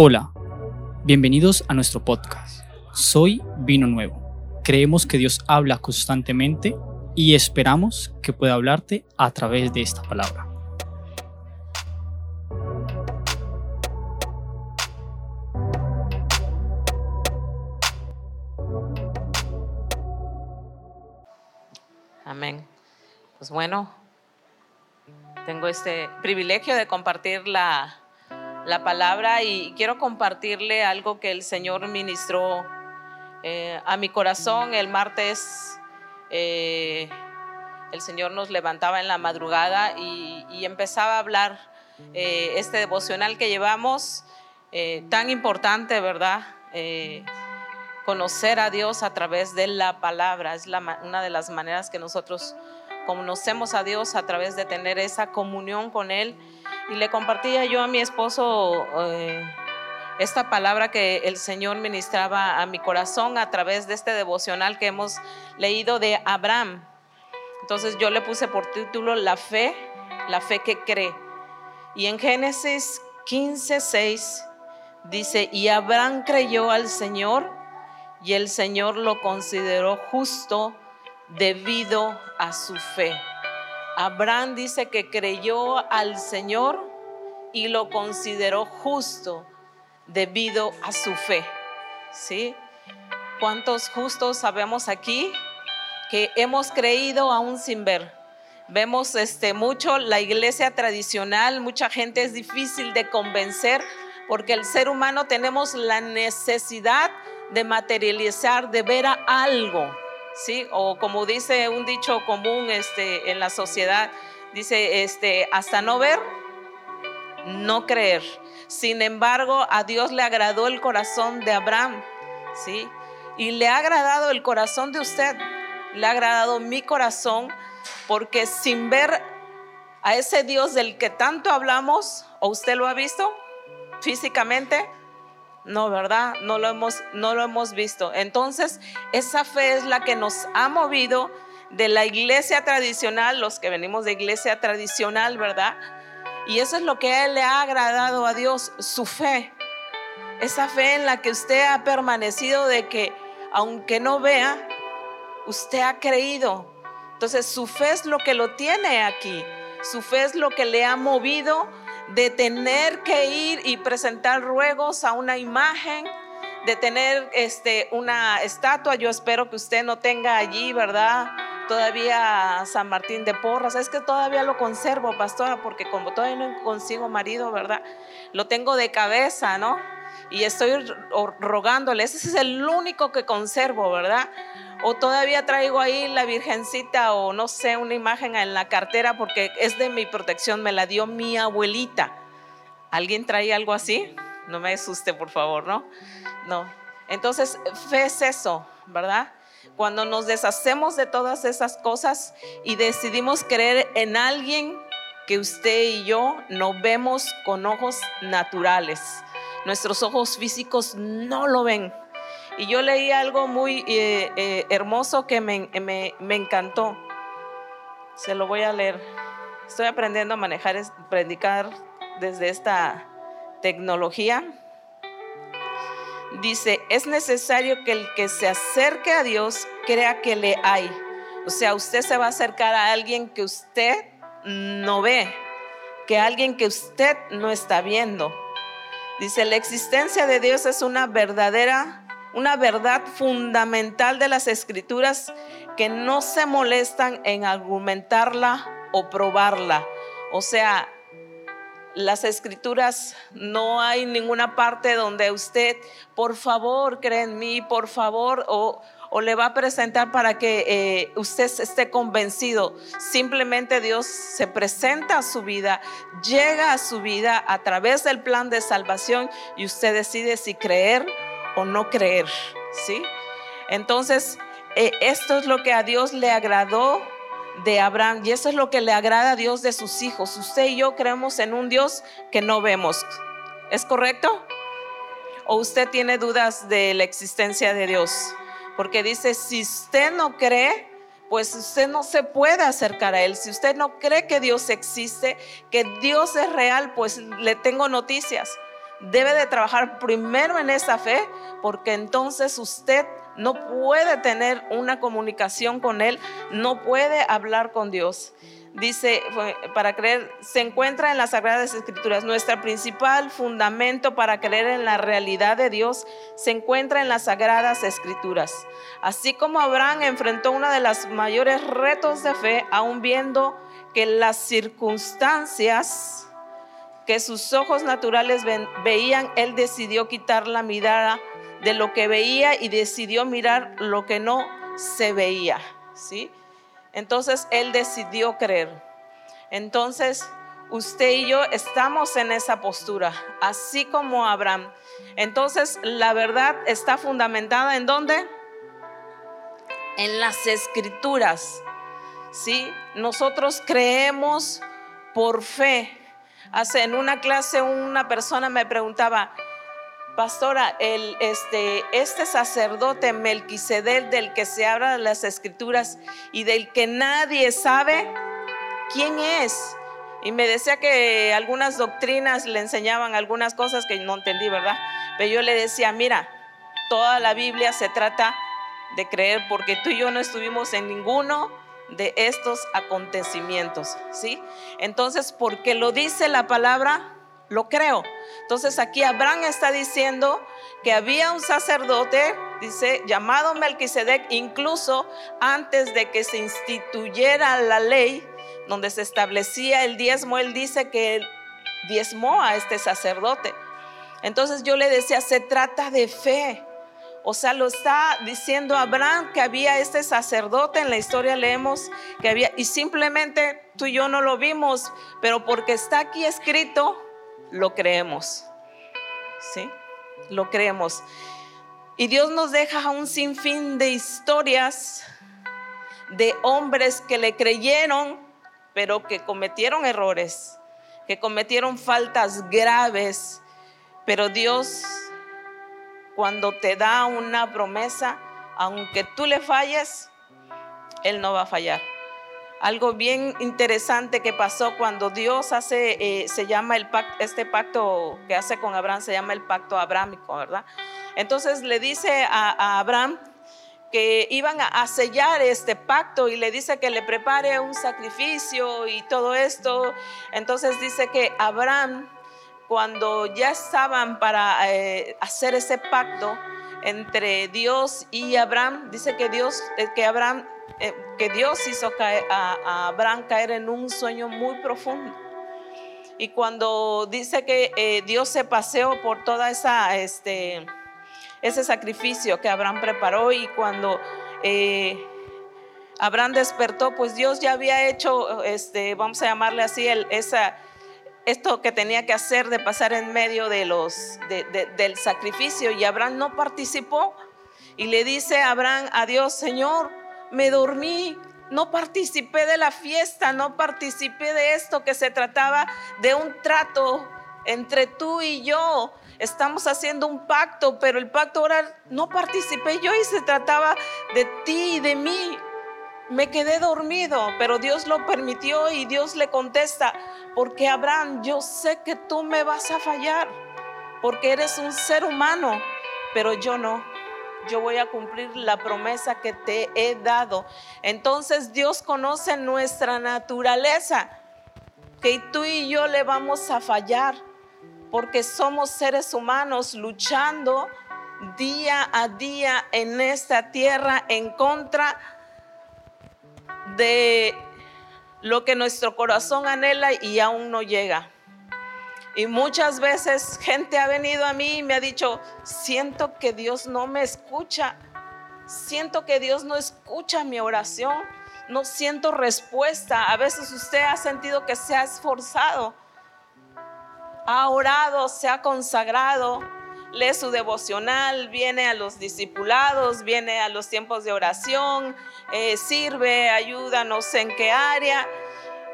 Hola, bienvenidos a nuestro podcast. Soy Vino Nuevo. Creemos que Dios habla constantemente y esperamos que pueda hablarte a través de esta palabra. Amén. Pues bueno, tengo este privilegio de compartir la, la palabra y quiero compartirle algo que el Señor ministró eh, a mi corazón el martes. Eh, el Señor nos levantaba en la madrugada y, empezaba a hablar eh, este devocional que llevamos, tan importante, ¿verdad? conocer a Dios a través de la palabra. Es una de las maneras que nosotros conocemos a Dios a través de tener esa comunión con Él y le compartía yo a mi esposo eh, esta palabra que el Señor ministraba a mi corazón a través de este devocional que hemos leído de Abraham. Entonces yo le puse por título La fe, la fe que cree. Y en Génesis 15, 6 dice, y Abraham creyó al Señor y el Señor lo consideró justo debido a su fe. Abraham dice que creyó al Señor y lo consideró justo debido a su fe. ¿Sí? ¿Cuántos justos sabemos aquí que hemos creído aún sin ver? Vemos este mucho la iglesia tradicional, mucha gente es difícil de convencer porque el ser humano tenemos la necesidad de materializar, de ver a algo. ¿sí? O como dice un dicho común este, en la sociedad, dice, este, hasta no ver, no creer. Sin embargo, a Dios le agradó el corazón de Abraham, ¿sí? Y le ha agradado el corazón de usted, le ha agradado mi corazón, porque sin ver a ese Dios del que tanto hablamos, ¿o usted lo ha visto físicamente? No, ¿verdad? No lo hemos, no lo hemos visto. Entonces, esa fe es la que nos ha movido de la iglesia tradicional, los que venimos de iglesia tradicional, ¿verdad? Y eso es lo que él le ha agradado a Dios, su fe. Esa fe en la que usted ha permanecido de que aunque no vea, usted ha creído. Entonces su fe es lo que lo tiene aquí. Su fe es lo que le ha movido de tener que ir y presentar ruegos a una imagen, de tener este, una estatua. Yo espero que usted no tenga allí, ¿verdad? Todavía San Martín de Porras. Es que todavía lo conservo, pastora, porque como todavía no consigo marido, ¿verdad? Lo tengo de cabeza, ¿no? Y estoy rogándole. Ese es el único que conservo, ¿verdad? O todavía traigo ahí la virgencita o no sé, una imagen en la cartera porque es de mi protección, me la dio mi abuelita. ¿Alguien trae algo así? No me asuste, por favor, ¿no? No. Entonces, fe es eso, ¿verdad? Cuando nos deshacemos de todas esas cosas y decidimos creer en alguien que usted y yo no vemos con ojos naturales. Nuestros ojos físicos no lo ven y yo leí algo muy eh, eh, hermoso que me, encantó. Se lo voy a leer. Estoy aprendiendo a manejar, predicar desde esta tecnología. Dice, es necesario que el que se acerque a Dios crea que le hay. O sea, usted se va a acercar a alguien que usted no ve, que alguien que usted no está viendo. Dice, la existencia de Dios es una verdadera una verdad fundamental de las escrituras que no se molestan en argumentarla o probarla. O sea, las escrituras no hay ninguna parte donde usted, por favor, cree en mí, por favor, o, le va a presentar para que eh, usted esté convencido. Simplemente Dios se presenta a su vida, llega a su vida a través del plan de salvación y usted decide si creer o no creer, ¿sí? Entonces, eh, esto es lo que a Dios le agradó de Abraham y eso es lo que le agrada a Dios de sus hijos. Usted y yo creemos en un Dios que no vemos. ¿Es correcto? ¿O usted tiene dudas de la existencia de Dios? Porque dice, si usted no cree, pues usted no se puede acercar a Él. Si usted no cree que Dios existe, que Dios es real, pues le tengo noticias debe de trabajar primero en esa fe, porque entonces usted no puede tener una comunicación con Él, no puede hablar con Dios. Dice, para creer, se encuentra en las Sagradas Escrituras. Nuestro principal fundamento para creer en la realidad de Dios se encuentra en las Sagradas Escrituras. Así como Abraham enfrentó uno de los mayores retos de fe, aún viendo que las circunstancias que sus ojos naturales veían, él decidió quitar la mirada de lo que veía y decidió mirar lo que no se veía, ¿sí? Entonces él decidió creer. Entonces usted y yo estamos en esa postura, así como Abraham. Entonces la verdad está fundamentada en dónde? En las escrituras. ¿Sí? Nosotros creemos por fe. Hace en una clase una persona me preguntaba, Pastora, este, este sacerdote Melquisedec del que se habla las escrituras y del que nadie sabe quién es. Y me decía que algunas doctrinas le enseñaban algunas cosas que no entendí, ¿verdad? Pero yo le decía, mira, toda la Biblia se trata de creer porque tú y yo no estuvimos en ninguno de estos acontecimientos, ¿sí? Entonces, porque lo dice la palabra, lo creo. Entonces aquí Abraham está diciendo que había un sacerdote, dice, llamado Melquisedec, incluso antes de que se instituyera la ley donde se establecía el diezmo, él dice que diezmó a este sacerdote. Entonces yo le decía, se trata de fe. O sea, lo está diciendo Abraham que había este sacerdote, en la historia leemos que había, y simplemente tú y yo no lo vimos, pero porque está aquí escrito, lo creemos. ¿Sí? Lo creemos. Y Dios nos deja un sinfín de historias de hombres que le creyeron, pero que cometieron errores, que cometieron faltas graves, pero Dios cuando te da una promesa, aunque tú le falles, Él no va a fallar. Algo bien interesante que pasó cuando Dios hace, eh, se llama este pacto que hace con Abraham, se llama el pacto abrámico, ¿verdad? Entonces le dice a, Abraham que iban a, sellar este pacto y le dice que le prepare un sacrificio y todo esto. Entonces dice que Abraham cuando ya estaban para eh, hacer ese pacto entre Dios y Abraham, dice que Dios, eh, que Abraham, eh, que Dios hizo caer, a, Abraham caer en un sueño muy profundo. Y cuando dice que Dios se paseó por toda este, ese sacrificio que Abraham preparó y cuando Abraham despertó, pues Dios ya había hecho, este, vamos a llamarle así, esa, esto que tenía que hacer de pasar en medio de los, del sacrificio y Abraham no participó y le dice a Abraham a Dios, Señor, me dormí, no participé de la fiesta, no participé de esto que se trataba de un trato entre tú y yo. Estamos haciendo un pacto, pero el pacto ahora no participé yo y se trataba de ti y de mí. Me quedé dormido, pero Dios lo permitió y Dios le contesta, porque Abraham, yo sé que tú me vas a fallar, porque eres un ser humano, pero yo no. Yo voy a cumplir la promesa que te he dado. Entonces Dios conoce nuestra naturaleza, que tú y yo le vamos a fallar, porque somos seres humanos luchando día a día en esta tierra en contra de lo que nuestro corazón anhela y aún no llega. Y muchas veces gente ha venido a mí y me ha dicho, siento que Dios no me escucha, siento que Dios no escucha mi oración, no siento respuesta. A veces usted ha sentido que se ha esforzado, ha orado, se ha consagrado, lee su devocional, viene a los discipulados, viene a los tiempos de oración, eh, sirve, ayuda, no sé en qué área,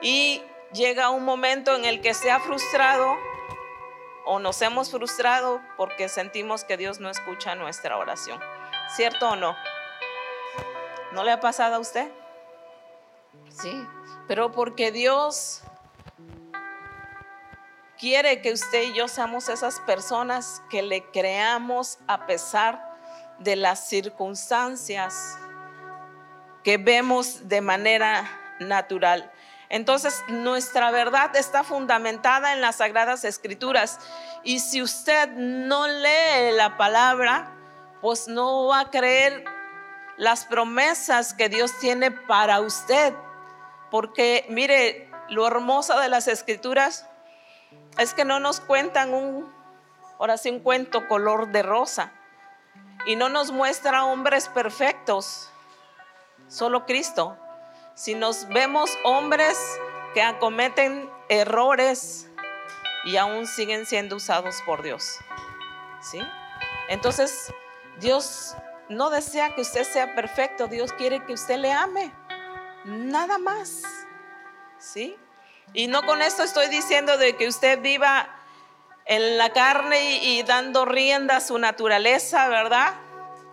y llega un momento en el que se ha frustrado o nos hemos frustrado porque sentimos que Dios no escucha nuestra oración. ¿Cierto o no? ¿No le ha pasado a usted? Sí, pero porque Dios quiere que usted y yo seamos esas personas que le creamos a pesar de las circunstancias que vemos de manera natural. Entonces, nuestra verdad está fundamentada en las sagradas escrituras. Y si usted no lee la palabra, pues no va a creer las promesas que Dios tiene para usted. Porque mire, lo hermoso de las escrituras es que no nos cuentan un, ahora sí, un cuento color de rosa. Y no nos muestra hombres perfectos, solo Cristo. Si nos vemos hombres que acometen errores y aún siguen siendo usados por Dios. ¿Sí? Entonces, Dios no desea que usted sea perfecto, Dios quiere que usted le ame. Nada más. ¿Sí? Y no con esto estoy diciendo de que usted viva en la carne y, dando rienda a su naturaleza, ¿verdad?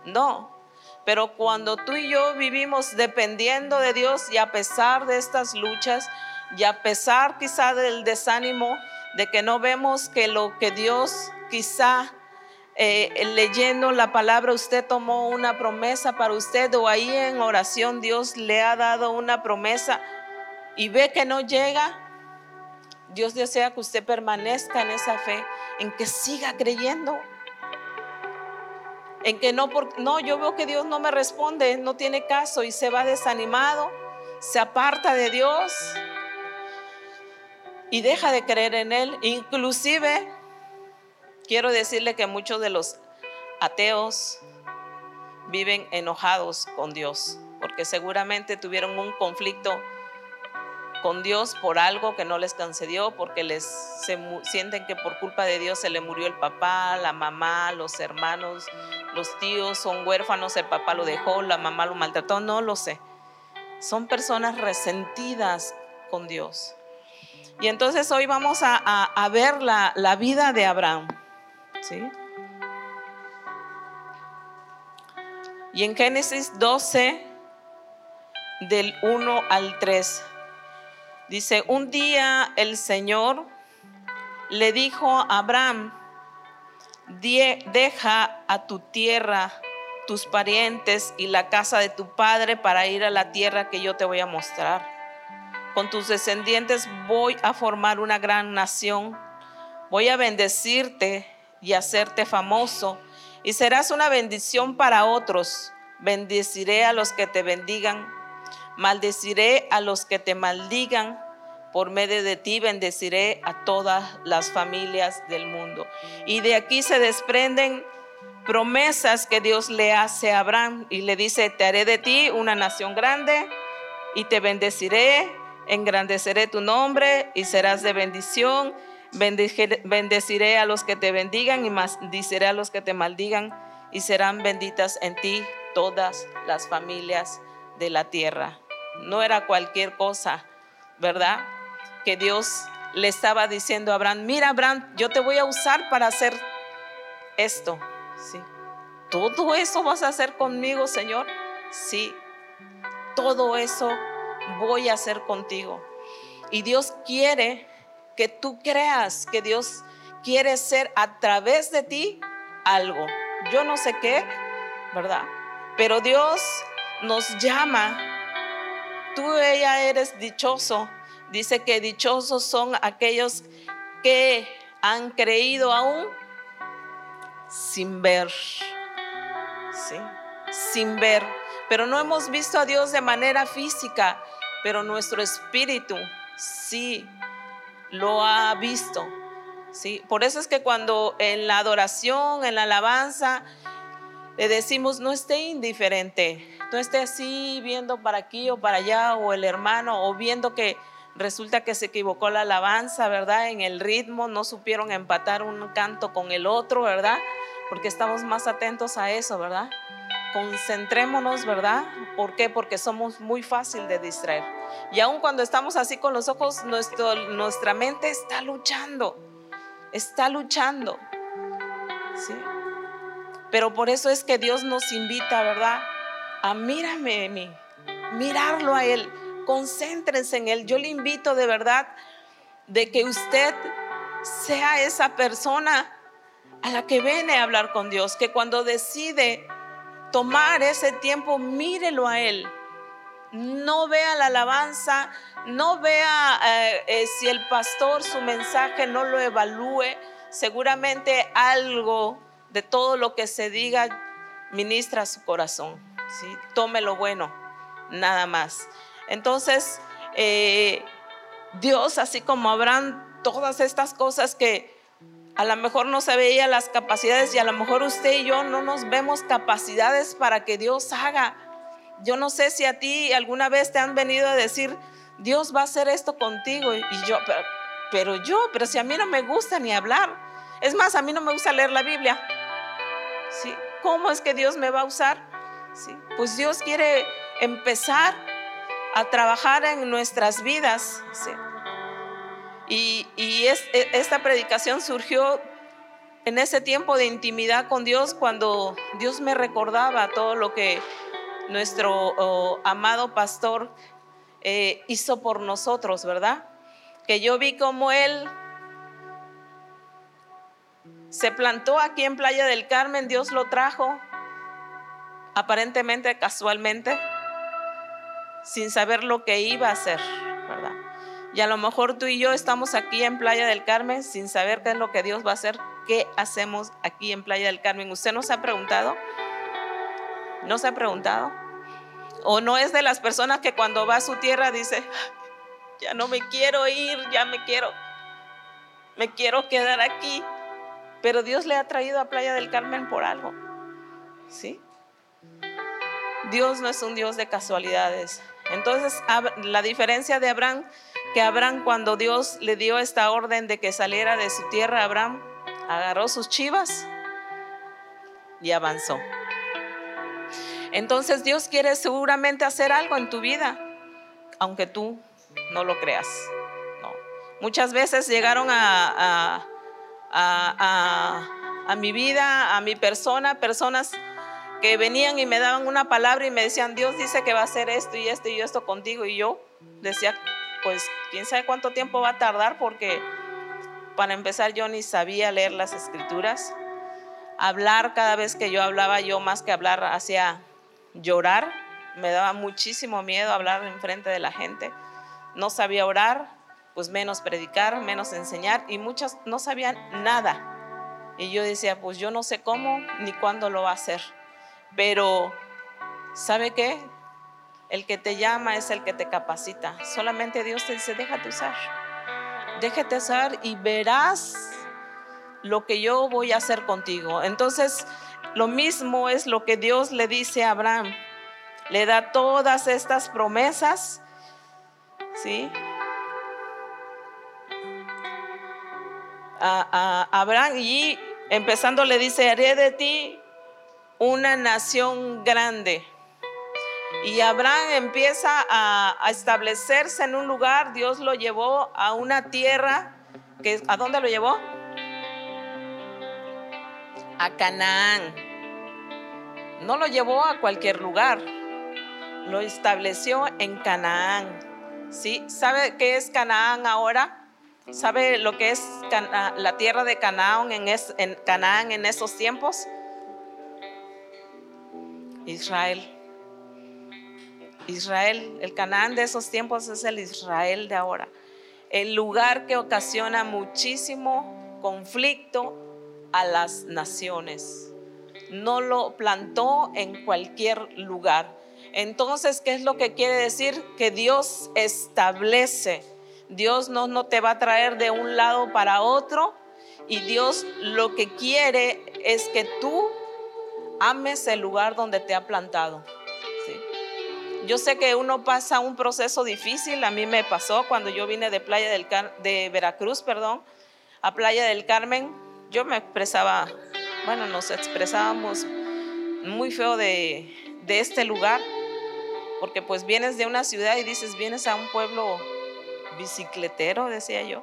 No. Pero cuando tú y yo vivimos dependiendo de Dios y a pesar de estas luchas y a pesar quizá del desánimo de que no vemos que lo que Dios quizá eh, leyendo la palabra usted tomó una promesa para usted o ahí en oración Dios le ha dado una promesa y ve que no llega, Dios desea que usted permanezca en esa fe, en que siga creyendo. En que no, no, yo veo que Dios no me responde, no tiene caso y se va desanimado, se aparta de Dios y deja de creer en Él. Inclusive, quiero decirle que muchos de los ateos viven enojados con Dios, porque seguramente tuvieron un conflicto con Dios por algo que no les concedió, porque les sienten que por culpa de Dios se le murió el papá, la mamá, los hermanos, los tíos son huérfanos, el papá lo dejó, la mamá lo maltrató, no lo sé. Son personas resentidas con Dios. Y entonces hoy vamos a, ver la, la, vida de Abraham. ¿sí? Y en Génesis 12, del 1 al 3. Dice, un día el Señor le dijo a Abraham, deja a tu tierra, tus parientes y la casa de tu padre para ir a la tierra que yo te voy a mostrar. Con tus descendientes voy a formar una gran nación. Voy a bendecirte y hacerte famoso y serás una bendición para otros. Bendeciré a los que te bendigan Maldeciré a los que te maldigan. Por medio de ti bendeciré a todas las familias del mundo. Y de aquí se desprenden promesas que Dios le hace a Abraham y le dice, te haré de ti una nación grande y te bendeciré, engrandeceré tu nombre y serás de bendición. Bendeciré a los que te bendigan y maldiciré a los que te maldigan y serán benditas en ti todas las familias de la tierra no era cualquier cosa, ¿verdad? Que Dios le estaba diciendo a Abraham, mira Abraham, yo te voy a usar para hacer esto, ¿sí? ¿Todo eso vas a hacer conmigo, Señor? Sí, todo eso voy a hacer contigo. Y Dios quiere que tú creas que Dios quiere ser a través de ti algo. Yo no sé qué, ¿verdad? Pero Dios nos llama tú ella eres dichoso. Dice que dichosos son aquellos que han creído aún sin ver. ¿Sí? Sin ver. Pero no hemos visto a Dios de manera física, pero nuestro espíritu sí lo ha visto. ¿Sí? Por eso es que cuando en la adoración, en la alabanza, le decimos, no esté indiferente, no esté así viendo para aquí o para allá, o el hermano, o viendo que resulta que se equivocó la alabanza, ¿verdad? En el ritmo, no supieron empatar un canto con el otro, ¿verdad? Porque estamos más atentos a eso, ¿verdad? Concentrémonos, ¿verdad? ¿Por qué? Porque somos muy fácil de distraer. Y aun cuando estamos así con los ojos, nuestra mente está luchando, está luchando. ¿Sí? Pero por eso es que Dios nos invita, ¿verdad? A mírame en mí, mirarlo a Él, concéntrense en Él. Yo le invito de verdad de que usted sea esa persona a la que viene a hablar con Dios, que cuando decide tomar ese tiempo, mírelo a Él. No vea la alabanza, no vea eh, eh, si el pastor su mensaje no lo evalúe. Seguramente algo de todo lo que se diga ministra su corazón. ¿Sí? Tome lo bueno, nada más. Entonces, eh, Dios, así como habrán todas estas cosas que a lo mejor no se veía las capacidades y a lo mejor usted y yo no nos vemos capacidades para que Dios haga. Yo no sé si a ti alguna vez te han venido a decir, Dios va a hacer esto contigo. Y yo, pero, pero yo, pero si a mí no me gusta ni hablar. Es más, a mí no me gusta leer la Biblia. ¿Sí? ¿Cómo es que Dios me va a usar? Pues Dios quiere empezar a trabajar en nuestras vidas. Y, e, esta predicación surgió en ese tiempo de intimidad con Dios cuando Dios me recordaba todo lo que nuestro amado pastor eh, hizo por nosotros, ¿verdad? Que yo vi como Él se plantó aquí en Playa del Carmen, Dios lo trajo, aparentemente casualmente, sin saber lo que iba a hacer, ¿verdad? Y a lo mejor tú y yo estamos aquí en Playa del Carmen sin saber qué es lo que Dios va a hacer. ¿Qué hacemos aquí en Playa del Carmen? ¿Usted nos ha preguntado? ¿No se ha preguntado? ¿O no es de las personas que cuando va a su tierra dice, ya no me quiero ir, ya me quiero, me quiero quedar aquí? Pero Dios le ha traído a Playa del Carmen por algo. ¿Sí? Dios no es un Dios de casualidades. Entonces, la diferencia de Abraham que Abraham cuando Dios le dio esta orden de que saliera de su tierra, Abraham agarró sus chivas y avanzó. Entonces Dios quiere seguramente hacer algo en tu vida, aunque tú no lo creas. Muchas veces llegaron a, a, a mi vida, a mi persona, personas que venían y me daban una palabra y me decían, Dios dice que va a hacer esto y esto y esto contigo. Y yo decía, pues quién sabe cuánto tiempo va a tardar porque para empezar yo ni sabía leer las escrituras. Hablar cada vez que yo hablaba, yo más que hablar hacía llorar. Me daba muchísimo miedo hablar en frente de la gente. No sabía orar, pues menos predicar, menos enseñar y muchas no sabían nada. Y yo decía, pues yo no sé cómo ni cuándo lo va a hacer. Pero, ¿sabe qué? El que te llama es el que te capacita. Solamente Dios te dice, déjate usar. Déjate usar y verás lo que yo voy a hacer contigo. Entonces, lo mismo es lo que Dios le dice a Abraham. Le da todas estas promesas, ¿sí? A, Abraham y empezando le dice, haré de ti una nación grande. Y Abraham empieza a, establecerse en un lugar, Dios lo llevó a una tierra, que, ¿a dónde lo llevó? A Canaán. No lo llevó a cualquier lugar, lo estableció en Canaán. ¿Sí? ¿Sabe qué es Canaán ahora? ¿Sabe lo que es la tierra de Canaán en, en Canaán en esos tiempos? Israel. Israel, el Canaán de esos tiempos es el Israel de ahora. El lugar que ocasiona muchísimo conflicto a las naciones. No lo plantó en cualquier lugar. Entonces, ¿qué es lo que quiere decir? Que Dios establece. Dios no, no te va a traer de un lado para otro. Y Dios lo que quiere es que tú ames el lugar donde te ha plantado. Yo sé que uno pasa un proceso difícil, a mí me pasó cuando yo vine de Playa del de Veracruz, perdón, a Playa del Carmen, yo me expresaba, bueno, nos expresábamos muy feo de, de este lugar, porque pues vienes de una ciudad y dices, vienes a un pueblo bicicletero, decía yo,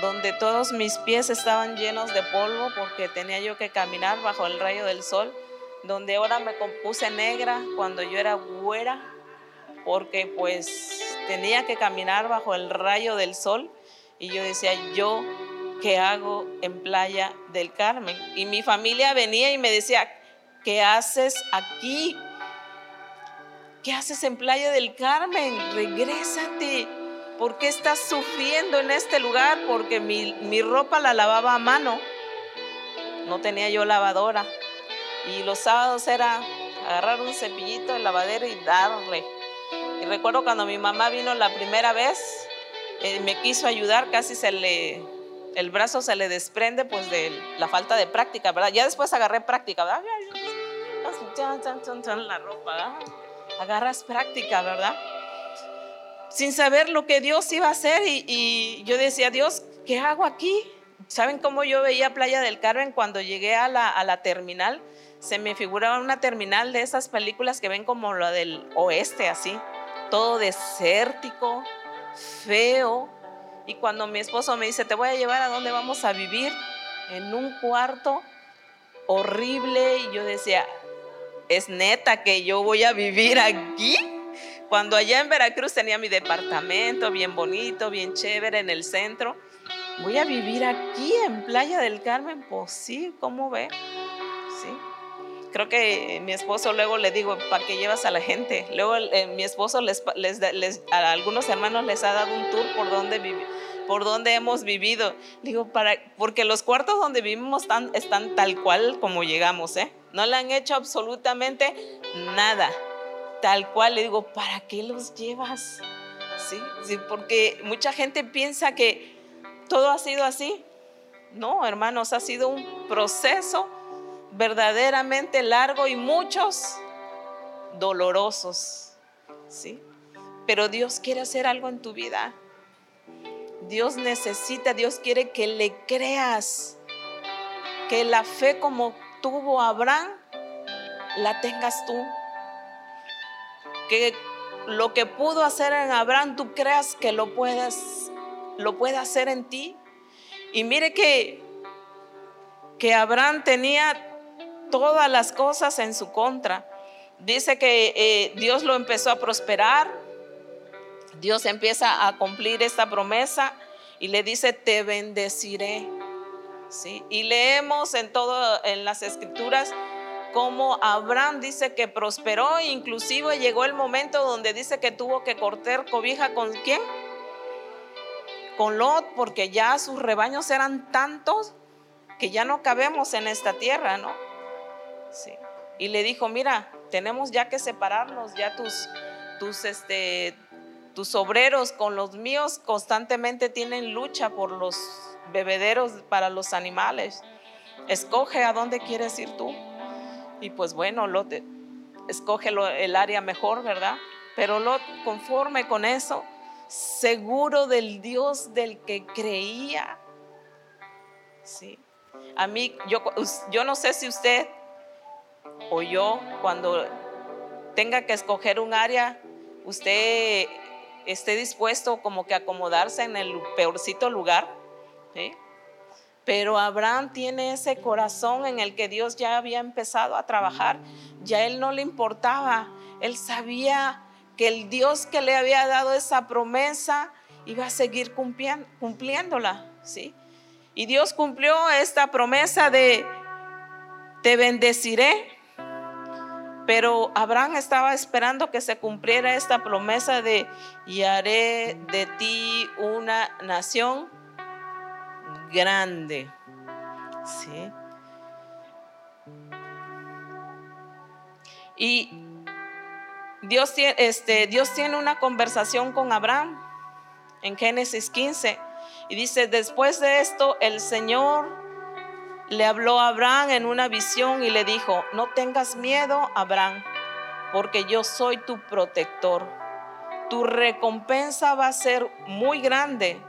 donde todos mis pies estaban llenos de polvo porque tenía yo que caminar bajo el rayo del sol donde ahora me compuse negra cuando yo era güera, porque pues tenía que caminar bajo el rayo del sol y yo decía, yo ¿qué hago en Playa del Carmen? Y mi familia venía y me decía, ¿qué haces aquí? ¿Qué haces en Playa del Carmen? Regrésate. ¿Por qué estás sufriendo en este lugar? Porque mi, mi ropa la lavaba a mano. No tenía yo lavadora. Y los sábados era agarrar un cepillito de lavadero y darle. Y recuerdo cuando mi mamá vino la primera vez, eh, me quiso ayudar, casi se le, el brazo se le desprende pues de la falta de práctica, ¿verdad? Ya después agarré práctica, ¿verdad? La ropa, Agarras práctica, ¿verdad? Sin saber lo que Dios iba a hacer y, yo decía, Dios, ¿qué hago aquí? ¿Saben cómo yo veía Playa del Carmen cuando llegué a la, a la terminal? Se me figuraba una terminal de esas películas que ven como la del oeste, así, todo desértico, feo. Y cuando mi esposo me dice, te voy a llevar a dónde vamos a vivir, en un cuarto horrible, y yo decía, es neta que yo voy a vivir aquí. Cuando allá en Veracruz tenía mi departamento bien bonito, bien chévere en el centro, voy a vivir aquí en Playa del Carmen, pues sí, ¿cómo ve? Sí creo que mi esposo luego le digo, ¿para qué llevas a la gente? Luego eh, mi esposo les, les, a algunos hermanos les ha dado un tour por donde por donde hemos vivido. Digo, para, porque los cuartos donde vivimos están, están tal cual como llegamos, ¿eh? No le han hecho absolutamente nada. Tal cual, le digo, ¿para qué los llevas? Sí, sí, porque mucha gente piensa que todo ha sido así. No, hermanos, ha sido un proceso verdaderamente largo y muchos dolorosos. ¿Sí? Pero Dios quiere hacer algo en tu vida. Dios necesita, Dios quiere que le creas, que la fe como tuvo Abraham, la tengas tú. Que lo que pudo hacer en Abraham, tú creas que lo puedas, lo puede hacer en ti. Y mire que, que Abraham tenía todas las cosas en su contra. Dice que eh, Dios lo empezó a prosperar, Dios empieza a cumplir esta promesa y le dice, te bendeciré. ¿Sí? Y leemos en todo, en las escrituras, como Abraham dice que prosperó, inclusive llegó el momento donde dice que tuvo que cortar cobija con quién? Con Lot, porque ya sus rebaños eran tantos que ya no cabemos en esta tierra, ¿no? Y le dijo, mira, tenemos ya que separarnos, ya tus, tus, este, tus obreros con los míos constantemente tienen lucha por los bebederos para los animales. Escoge a dónde quieres ir tú. Y pues bueno, Lot escoge el área mejor, ¿verdad? Pero Lot, conforme con eso, seguro del Dios del que creía. Sí. A mí, yo, yo no sé si usted o yo cuando tenga que escoger un área, usted esté dispuesto como que acomodarse en el peorcito lugar. Pero Abraham tiene ese corazón en el que Dios ya había empezado a trabajar. Ya él no le importaba. Él sabía que el Dios que le había dado esa promesa iba a seguir cumpliéndola. ¿sí? Y Dios cumplió esta promesa de te bendeciré pero Abraham estaba esperando que se cumpliera esta promesa de, y haré de ti una nación grande. ¿Sí? Y Dios, este, Dios tiene una conversación con Abraham en Génesis 15 y dice, después de esto el Señor le habló a Abraham en una visión y le dijo, no tengas miedo, Abraham, porque yo soy tu protector. Tu recompensa va a ser muy grande.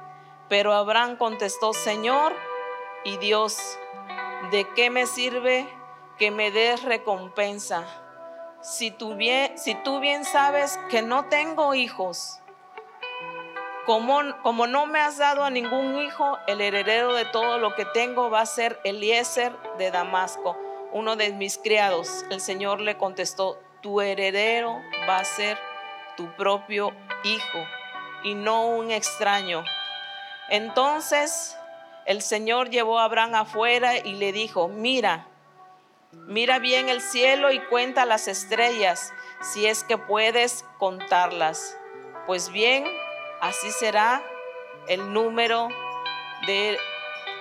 Pero Abraham contestó, Señor y Dios, ¿de qué me sirve que me des recompensa? Si tú bien, sabes que no tengo hijos como, no me has dado a ningún hijo, el heredero de todo lo que tengo va a ser Eliezer de Damasco, uno de mis criados. El Señor le contestó, tu heredero va a ser tu propio hijo y no un extraño. Entonces el Señor llevó a Abraham afuera y le dijo, mira, mira bien el cielo y cuenta las estrellas, si es que puedes contarlas. Pues bien, así será el número de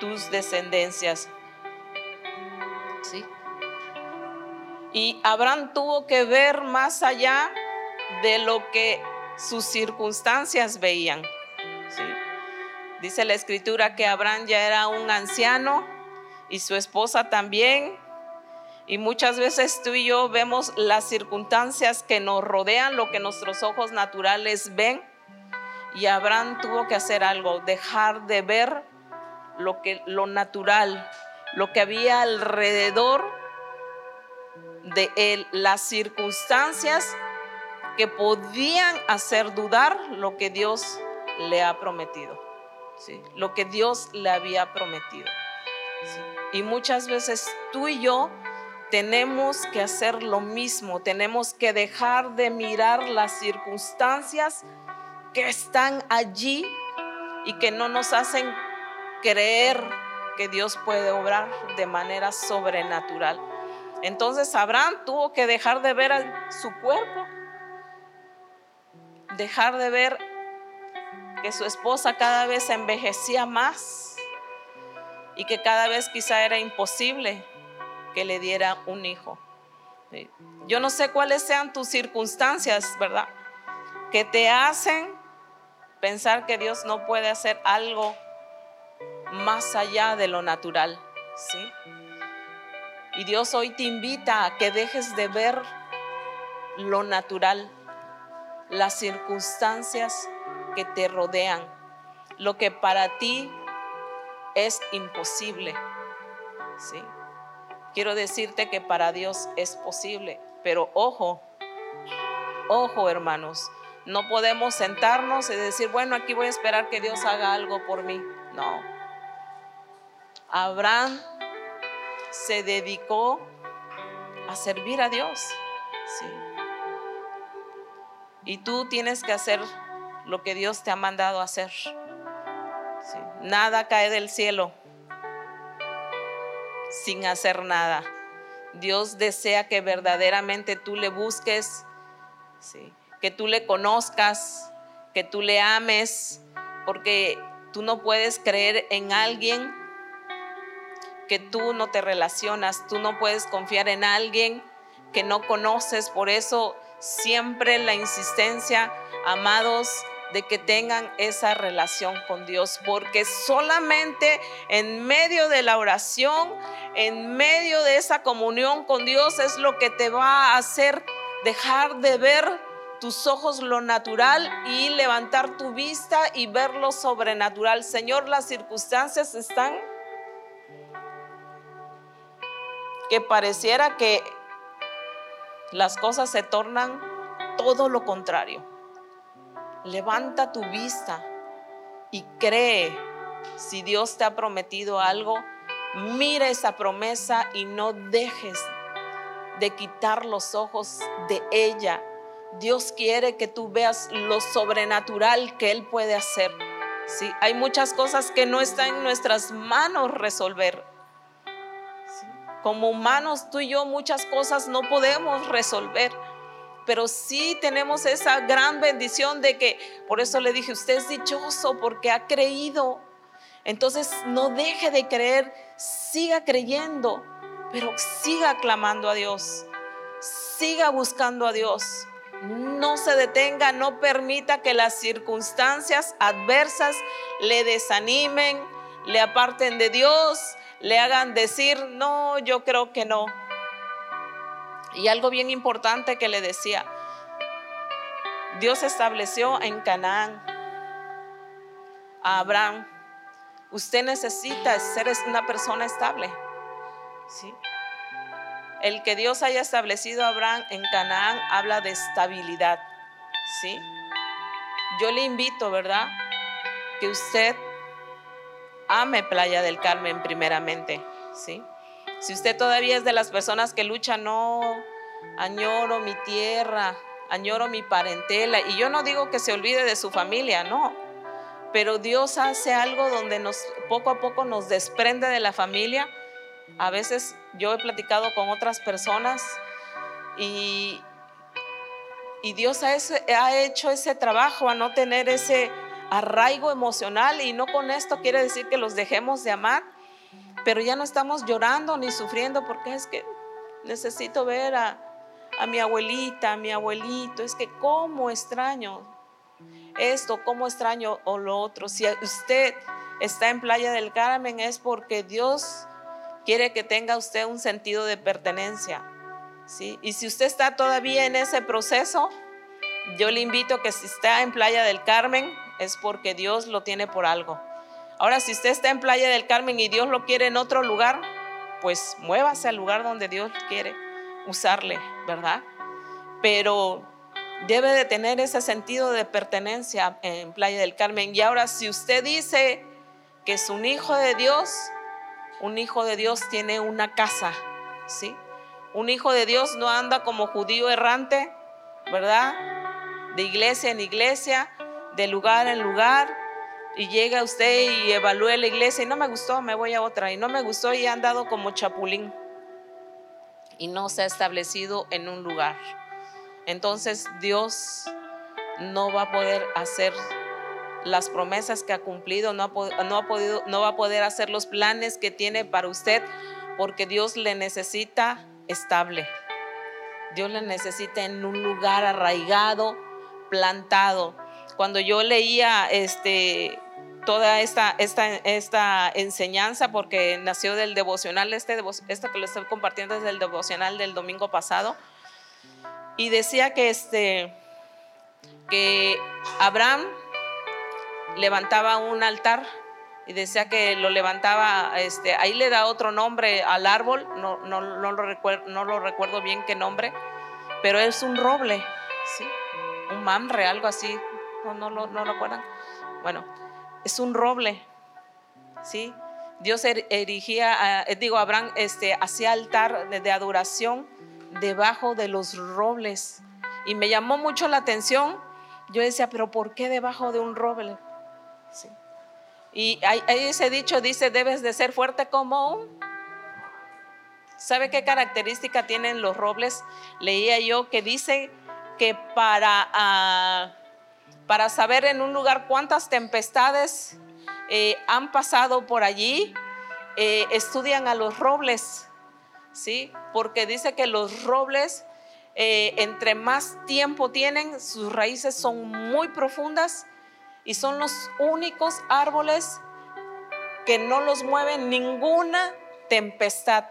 tus descendencias. ¿Sí? Y Abraham tuvo que ver más allá de lo que sus circunstancias veían. ¿Sí? Dice la escritura que Abraham ya era un anciano y su esposa también. Y muchas veces tú y yo vemos las circunstancias que nos rodean, lo que nuestros ojos naturales ven. Y Abraham tuvo que hacer algo, dejar de ver lo que lo natural, lo que había alrededor de él, las circunstancias que podían hacer dudar lo que Dios le ha prometido lo que Dios le había prometido. Y muchas veces tú y yo tenemos que hacer lo mismo, tenemos que dejar de mirar las circunstancias que están allí y que no nos hacen creer que Dios puede obrar de manera sobrenatural. Entonces Abraham tuvo que dejar de ver su cuerpo, dejar de ver que su esposa cada vez envejecía más y que cada vez quizá era imposible que le diera un hijo. Yo no sé cuáles sean tus circunstancias, ¿verdad? Que te hacen pensar que Dios no puede hacer algo más allá de lo natural, ¿sí? Y Dios hoy te invita a que dejes de ver lo natural, las circunstancias que te rodean, lo que para ti es imposible. ¿sí? Quiero decirte que para Dios es posible, pero ojo, ojo hermanos, no podemos sentarnos y decir, bueno, aquí voy a esperar que Dios haga algo por mí. No. Abraham se dedicó a servir a Dios. Sí. Y tú tienes que hacer lo que Dios te ha mandado hacer. Nada cae del cielo sin hacer nada. Dios desea que verdaderamente tú le busques, que tú le conozcas, que tú le ames, porque tú no puedes creer en alguien que tú no te relacionas, tú no puedes confiar en alguien que no conoces, por eso siempre la insistencia, amados, de que tengan esa relación con Dios, porque solamente en medio de la oración, en medio de esa comunión con Dios es lo que te va a hacer dejar de ver tus ojos lo natural y levantar tu vista y ver lo sobrenatural. Señor, las circunstancias están que pareciera que las cosas se tornan todo lo contrario levanta tu vista y cree. Si Dios te ha prometido algo, mira esa promesa y no dejes de quitar los ojos de ella. Dios quiere que tú veas lo sobrenatural que Él puede hacer. ¿sí? Hay muchas cosas que no están en nuestras manos resolver. Como humanos, tú y yo muchas cosas no podemos resolver pero sí tenemos esa gran bendición de que, por eso le dije, usted es dichoso porque ha creído. Entonces no deje de creer, siga creyendo, pero siga clamando a Dios, siga buscando a Dios. No se detenga, no permita que las circunstancias adversas le desanimen, le aparten de Dios, le hagan decir, no, yo creo que no. Y algo bien importante que le decía, Dios estableció en Canaán a Abraham. Usted necesita ser una persona estable. ¿sí? El que Dios haya establecido a Abraham en Canaán habla de estabilidad. ¿sí? Yo le invito, ¿verdad? Que usted ame Playa del Carmen primeramente. ¿sí? Si usted todavía es de las personas que luchan, no, añoro mi tierra, añoro mi parentela. Y yo no digo que se olvide de su familia, no. pero Dios hace algo donde nos poco a poco nos desprende de la familia. A veces yo he platicado con otras personas y, Dios ha hecho ese trabajo a no tener ese arraigo emocional y no con esto quiere decir que los dejemos de amar, pero ya no estamos llorando ni sufriendo porque es que necesito ver a, a mi abuelita, a mi abuelito, es que cómo extraño esto, cómo extraño o lo otro. Si usted está en Playa del Carmen es porque Dios quiere que tenga usted un sentido de pertenencia. ¿sí? Y si usted está todavía en ese proceso, yo le invito a que si está en Playa del Carmen es porque Dios lo tiene por algo. Ahora, si usted está en Playa del Carmen y Dios lo quiere en otro lugar, pues muévase al lugar donde Dios quiere usarle, ¿verdad? Pero debe de tener ese sentido de pertenencia en Playa del Carmen. Y ahora, si usted dice que es un hijo de Dios, un hijo de Dios tiene una casa, ¿sí? Un hijo de Dios no anda como judío errante, ¿verdad? De iglesia en iglesia, de lugar en lugar, y llega usted y evalúa la iglesia y no me gustó, me voy a otra, y no me gustó y ha andado como chapulín y no se ha establecido en un lugar. Entonces Dios no va a poder hacer las promesas que ha cumplido, no, no, ha podido, no va a poder hacer los planes que tiene para usted, porque Dios le necesita estable. Dios le necesita en un lugar arraigado, plantado. Cuando yo leía este, toda esta, esta, esta enseñanza, porque nació del devocional, este, que le estoy compartiendo es del devocional del domingo pasado, y decía que, este, que Abraham levantaba un altar y decía que lo levantaba, este, ahí le da otro nombre al árbol, no, no, no, lo, recuerdo, no lo recuerdo bien qué nombre, pero es un roble, ¿sí? un mamre, algo así, no, no, no, no lo recuerdan. Bueno, es un roble, ¿sí? Dios er, erigía, eh, digo, Abraham este, hacía altar de, adoración debajo de los robles. Y me llamó mucho la atención. Yo decía, pero ¿por qué debajo de un roble? ¿Sí? Y ahí, ese dicho dice, debes de ser fuerte como un... ¿Sabe qué característica tienen los robles? Leía yo que dice que para... Para saber en un lugar cuántas tempestades eh, han pasado por allí, eh, estudian a los robles, ¿sí? Porque dice que los robles, eh, entre más tiempo tienen, sus raíces son muy profundas y son los únicos árboles que no los mueve ninguna tempestad,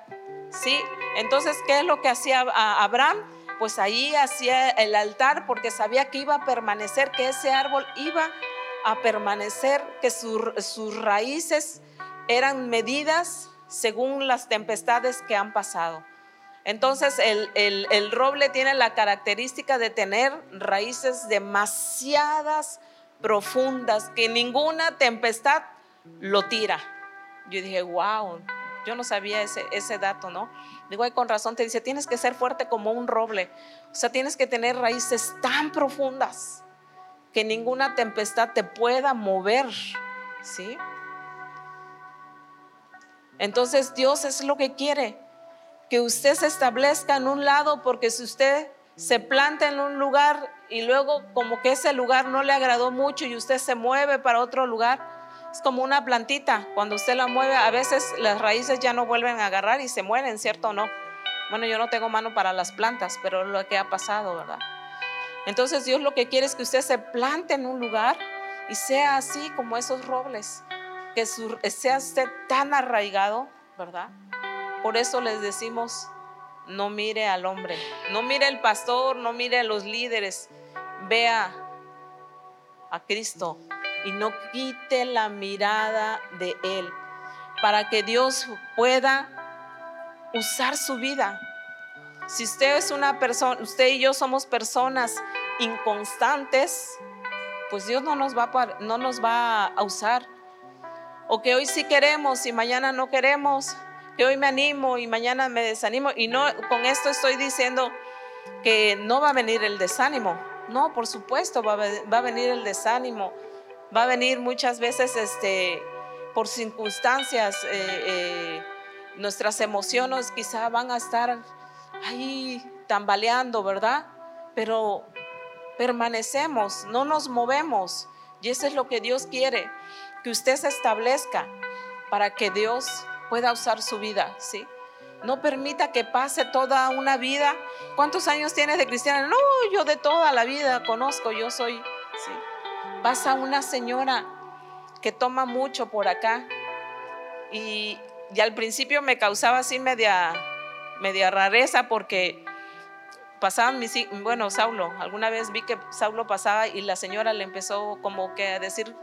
¿sí? Entonces, ¿qué es lo que hacía Abraham? Pues ahí hacía el altar porque sabía que iba a permanecer, que ese árbol iba a permanecer, que sus raíces eran medidas según las tempestades que han pasado. Entonces el, el, roble tiene la característica de tener raíces demasiadas profundas, que ninguna tempestad lo tira. Yo dije, wow, yo no sabía ese, ese dato, ¿no? Digo, ay, con razón te dice, tienes que ser fuerte como un roble. O sea, tienes que tener raíces tan profundas que ninguna tempestad te pueda mover, ¿sí? Entonces Dios es lo que quiere, que usted se establezca en un lado, porque si usted se planta en un lugar y luego como que ese lugar no le agradó mucho y usted se mueve para otro lugar, es como una plantita, cuando usted la mueve, a veces las raíces ya no vuelven a agarrar y se mueren, ¿cierto o no? Bueno, yo no tengo mano para las plantas, pero lo que ha pasado, ¿verdad? Entonces Dios lo que quiere es que usted se plante en un lugar y sea así como esos robles, que sea usted tan arraigado, ¿verdad? Por eso les decimos, no mire al hombre, no mire al pastor, no mire a los líderes, vea a Cristo y no quite la mirada de Él para que Dios pueda usar su vida. Si usted es una persona, usted y yo somos personas inconstantes, pues Dios no nos va a, no nos va a usar. O que hoy sí queremos y mañana no queremos, que hoy me animo y mañana me desanimo. Y no con esto estoy diciendo que no va a venir el desánimo. No, por supuesto va a venir el desánimo Va a venir muchas veces este, por circunstancias, eh, eh, nuestras emociones quizá van a estar ahí tambaleando, ¿verdad? Pero permanecemos, no nos movemos. Y eso es lo que Dios quiere, que usted se establezca para que Dios pueda usar su vida, ¿sí? No permita que pase toda una vida. ¿Cuántos años tienes de cristiana? No, yo de toda la vida conozco, yo soy, ¿sí? Pasa una señora que toma mucho por acá y, y al principio me causaba así media, media rareza porque pasaban mis, bueno, Saulo, alguna vez vi que Saulo pasaba y la señora le empezó como que a decir,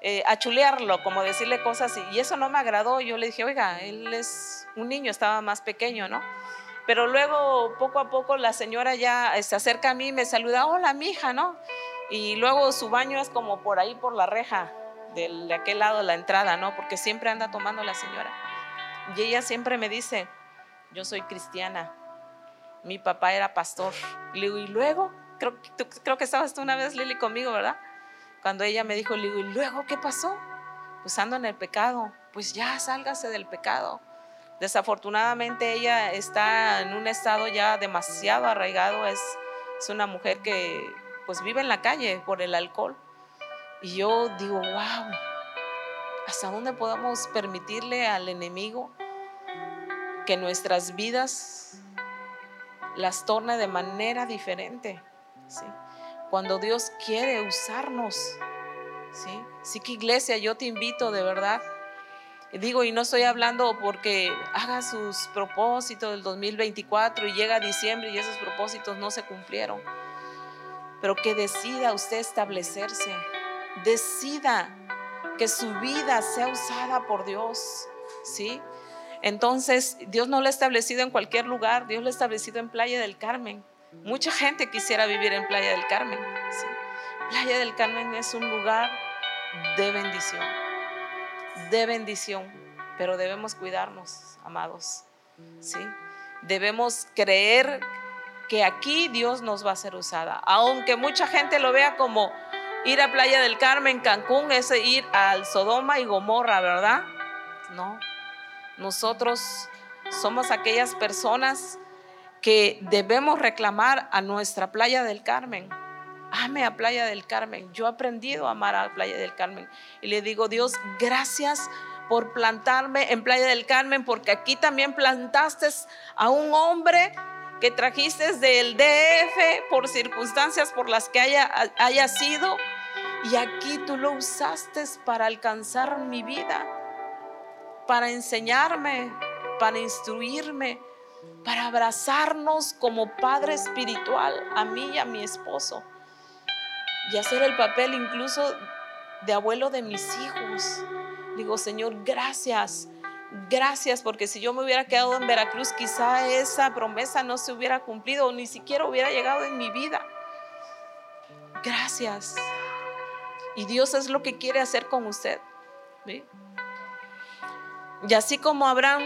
eh, a chulearlo, como decirle cosas y, eso no me agradó. Yo le dije, oiga, él es un niño, estaba más pequeño, ¿no? Pero luego, poco a poco, la señora ya se acerca a mí y me saluda, hola, mi hija, ¿no? Y luego su baño es como por ahí, por la reja, de aquel lado de la entrada, ¿no? Porque siempre anda tomando la señora. Y ella siempre me dice, yo soy cristiana, mi papá era pastor. Y luego, creo, creo que estabas tú una vez, Lili, conmigo, ¿verdad? Cuando ella me dijo, le digo, ¿y luego qué pasó? Pues ando en el pecado. Pues ya sálgase del pecado. Desafortunadamente ella está en un estado ya demasiado arraigado. Es, es una mujer que pues vive en la calle por el alcohol. Y yo digo, wow, ¿hasta dónde podemos permitirle al enemigo que nuestras vidas las torne de manera diferente? ¿sí? Cuando Dios quiere usarnos, ¿sí? Sí que iglesia, yo te invito de verdad. Digo, y no estoy hablando porque haga sus propósitos del 2024 y llega diciembre y esos propósitos no se cumplieron. Pero que decida usted establecerse, decida que su vida sea usada por Dios, ¿sí? Entonces, Dios no lo ha establecido en cualquier lugar, Dios lo ha establecido en Playa del Carmen. Mucha gente quisiera vivir en Playa del Carmen. Playa del Carmen es un lugar de bendición, de bendición, pero debemos cuidarnos, amados. ¿sí? Debemos creer que aquí Dios nos va a ser usada. Aunque mucha gente lo vea como ir a Playa del Carmen, Cancún, es ir al Sodoma y Gomorra, ¿verdad? No. Nosotros somos aquellas personas que debemos reclamar a nuestra Playa del Carmen. Ame a Playa del Carmen. Yo he aprendido a amar a Playa del Carmen. Y le digo, Dios, gracias por plantarme en Playa del Carmen, porque aquí también plantaste a un hombre que trajiste del DF por circunstancias por las que haya, haya sido. Y aquí tú lo usaste para alcanzar mi vida, para enseñarme, para instruirme, para abrazarnos como padre espiritual a mí y a mi esposo y hacer el papel incluso de abuelo de mis hijos. Digo, Señor, gracias. Gracias, porque si yo me hubiera quedado en Veracruz, quizá esa promesa no se hubiera cumplido o ni siquiera hubiera llegado en mi vida. Gracias. Y Dios es lo que quiere hacer con usted. Y así como Abraham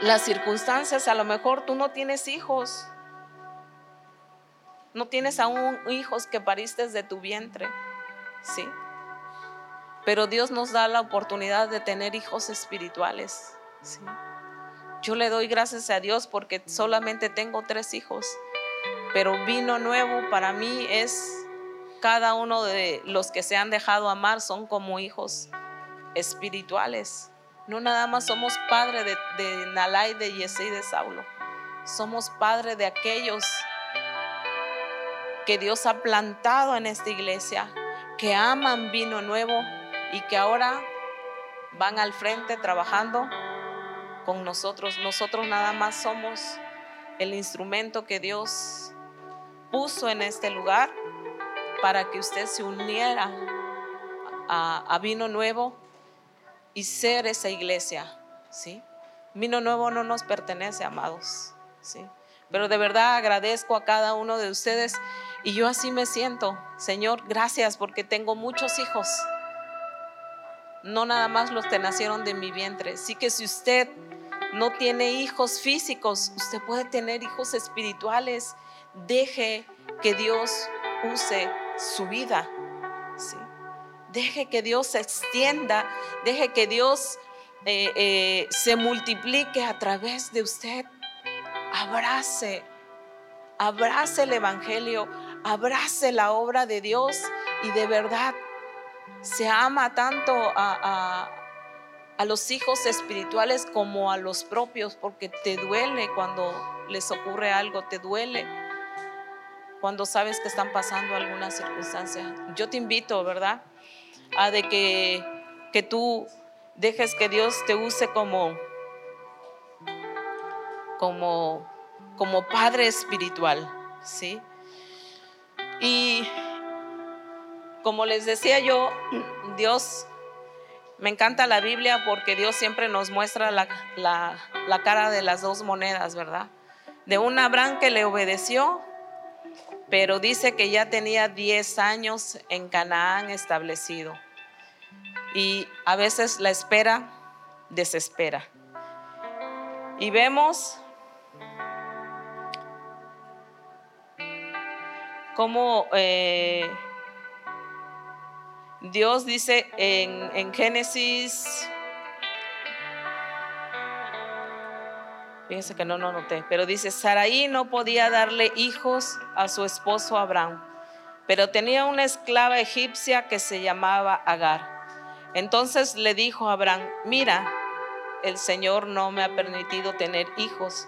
las circunstancias, a lo mejor tú no tienes hijos, no tienes aún hijos que pariste de tu vientre, ¿sí? Pero Dios nos da la oportunidad de tener hijos espirituales. Yo le doy gracias a Dios porque solamente tengo tres hijos, pero vino nuevo para mí es cada uno de los que se han dejado amar son como hijos espirituales. No nada más somos padre de, de Nalai, de Yesé y de Saulo. Somos padre de aquellos que Dios ha plantado en esta iglesia, que aman vino nuevo y que ahora van al frente trabajando con nosotros. Nosotros nada más somos el instrumento que Dios puso en este lugar para que usted se uniera a, vino nuevo y ser esa iglesia, ¿sí? Vino nuevo no nos pertenece, amados, ¿sí? Pero de verdad agradezco a cada uno de ustedes y yo así me siento. Señor, gracias porque tengo muchos hijos. No nada más los que nacieron de mi vientre. Sí que si usted no tiene hijos físicos, usted puede tener hijos espirituales. Deje que Dios use su vida. ¿sí? Deje que Dios se extienda, deje que Dios eh, eh, se multiplique a través de usted. Abrace, abrace el Evangelio, abrace la obra de Dios y de verdad se ama tanto a, a los hijos espirituales como a los propios, porque te duele cuando les ocurre algo, te duele cuando sabes que están pasando alguna circunstancia. Yo te invito, ¿verdad? A de que, que tú dejes que Dios te use como, como, como padre espiritual, ¿sí? Y como les decía yo, Dios me encanta la Biblia porque Dios siempre nos muestra la, cara de las dos monedas, ¿verdad? De un Abraham que le obedeció, pero dice que ya tenía 10 años en Canaán establecido. Y a veces la espera desespera. Y vemos cómo... Eh, Dios dice en, Génesis, fíjense que no lo noté, pero dice, Saraí no podía darle hijos a su esposo Abraham, pero tenía una esclava egipcia que se llamaba Agar. Entonces le dijo a Abraham, mira, el Señor no me ha permitido tener hijos,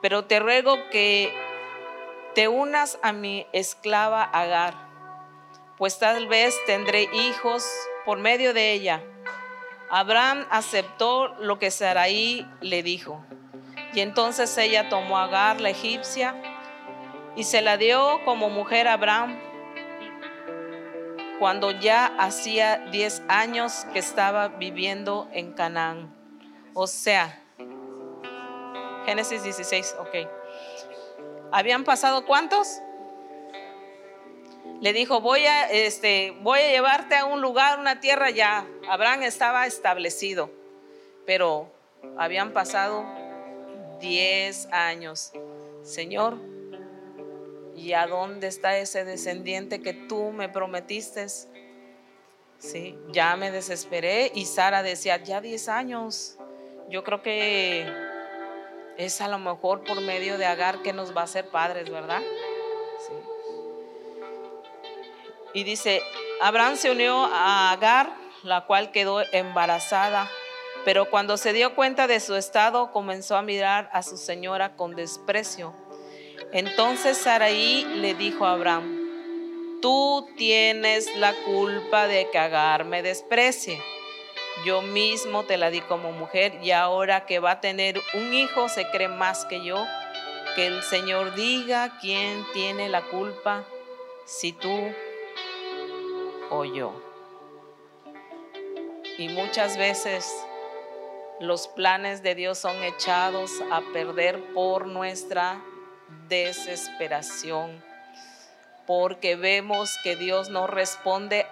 pero te ruego que te unas a mi esclava Agar pues tal vez tendré hijos por medio de ella. Abraham aceptó lo que Sarai le dijo. Y entonces ella tomó a Agar, la egipcia, y se la dio como mujer a Abraham cuando ya hacía 10 años que estaba viviendo en Canaán. O sea, Génesis 16, ok. ¿Habían pasado cuántos? Le dijo, voy a, este, voy a llevarte a un lugar, una tierra ya. Abraham estaba establecido, pero habían pasado 10 años. Señor, ¿y a dónde está ese descendiente que tú me prometiste? Sí, ya me desesperé y Sara decía, ya 10 años. Yo creo que es a lo mejor por medio de Agar que nos va a hacer padres, ¿verdad? Y dice, Abraham se unió a Agar, la cual quedó embarazada, pero cuando se dio cuenta de su estado comenzó a mirar a su señora con desprecio. Entonces Saraí le dijo a Abraham, tú tienes la culpa de que Agar me desprecie. Yo mismo te la di como mujer y ahora que va a tener un hijo se cree más que yo. Que el Señor diga quién tiene la culpa, si tú o yo. Y muchas veces los planes de Dios son echados a perder por nuestra desesperación, porque vemos que Dios no responde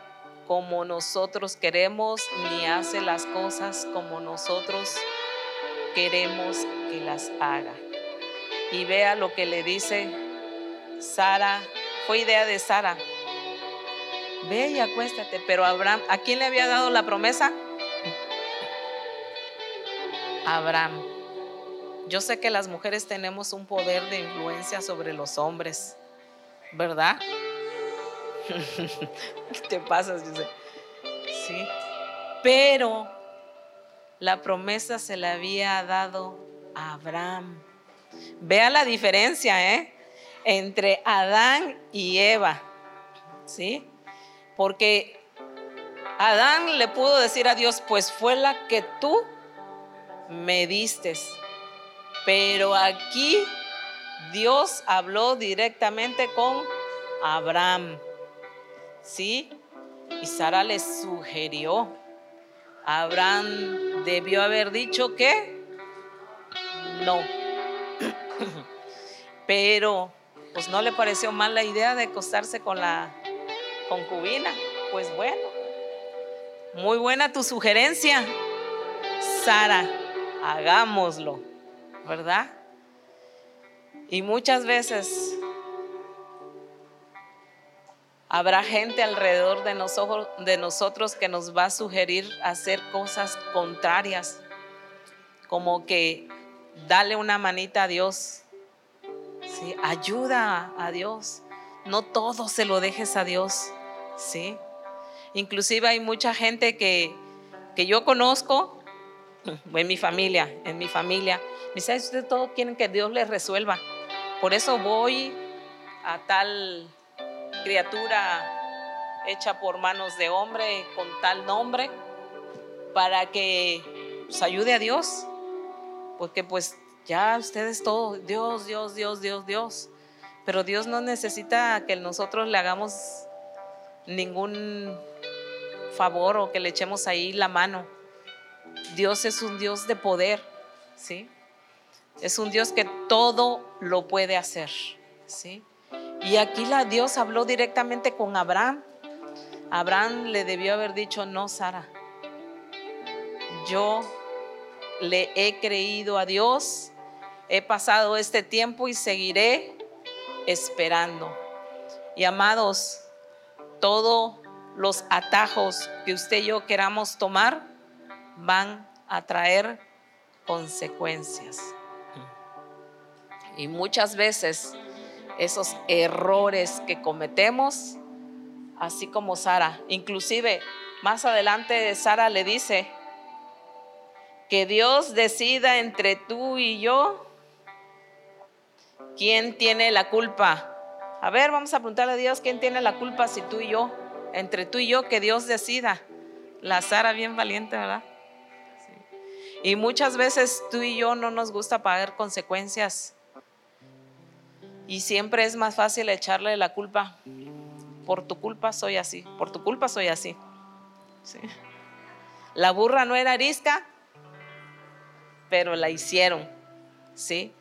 como nosotros queremos, ni hace las cosas como nosotros queremos que las haga. Y vea lo que le dice Sara, fue idea de Sara, ve y acuéstate. Pero Abraham, ¿a quién le había dado la promesa? Abraham. Yo sé que las mujeres tenemos un poder de influencia sobre los hombres, ¿verdad? ¿Qué te pasa, Sí. Pero la promesa se le había dado a Abraham. Vea la diferencia, ¿eh? Entre Adán y Eva. ¿Sí? Porque Adán le pudo decir a Dios, pues fue la que tú me diste. Pero aquí Dios habló directamente con Abraham. ¿Sí? Y Sara le sugirió. Abraham debió haber dicho que no. Pero pues no le pareció mal la idea de acostarse con la concubina. Pues bueno, muy buena tu sugerencia, Sara, hagámoslo, ¿verdad? Y muchas veces Habrá gente alrededor de nosotros, de nosotros que nos va a sugerir hacer cosas contrarias, como que dale una manita a Dios, ¿sí? ayuda a Dios, no todo se lo dejes a Dios, ¿sí? Inclusive hay mucha gente que, que yo conozco en mi familia, en mi familia, me dice, ustedes todos quieren que Dios les resuelva. Por eso voy a tal criatura hecha por manos de hombre con tal nombre para que pues, ayude a Dios. Porque pues ya ustedes todo, Dios, Dios, Dios, Dios, Dios. Pero Dios no necesita que nosotros le hagamos ningún favor o que le echemos ahí la mano. Dios es un Dios de poder, ¿sí? Es un Dios que todo lo puede hacer, ¿sí? Y aquí la Dios habló directamente con Abraham. Abraham le debió haber dicho, no, Sara, yo le he creído a Dios, he pasado este tiempo y seguiré esperando. Y amados, todos los atajos que usted y yo queramos tomar van a traer consecuencias. Y muchas veces esos errores que cometemos, así como Sara, inclusive más adelante Sara le dice que Dios decida entre tú y yo quién tiene la culpa. A ver, vamos a preguntarle a Dios quién tiene la culpa si tú y yo, entre tú y yo, que Dios decida. La Sara bien valiente, ¿verdad? Y muchas veces tú y yo no nos gusta pagar consecuencias y siempre es más fácil echarle la culpa. Por tu culpa soy así, por tu culpa soy así. La burra no era arisca, pero la hicieron. ¿sí?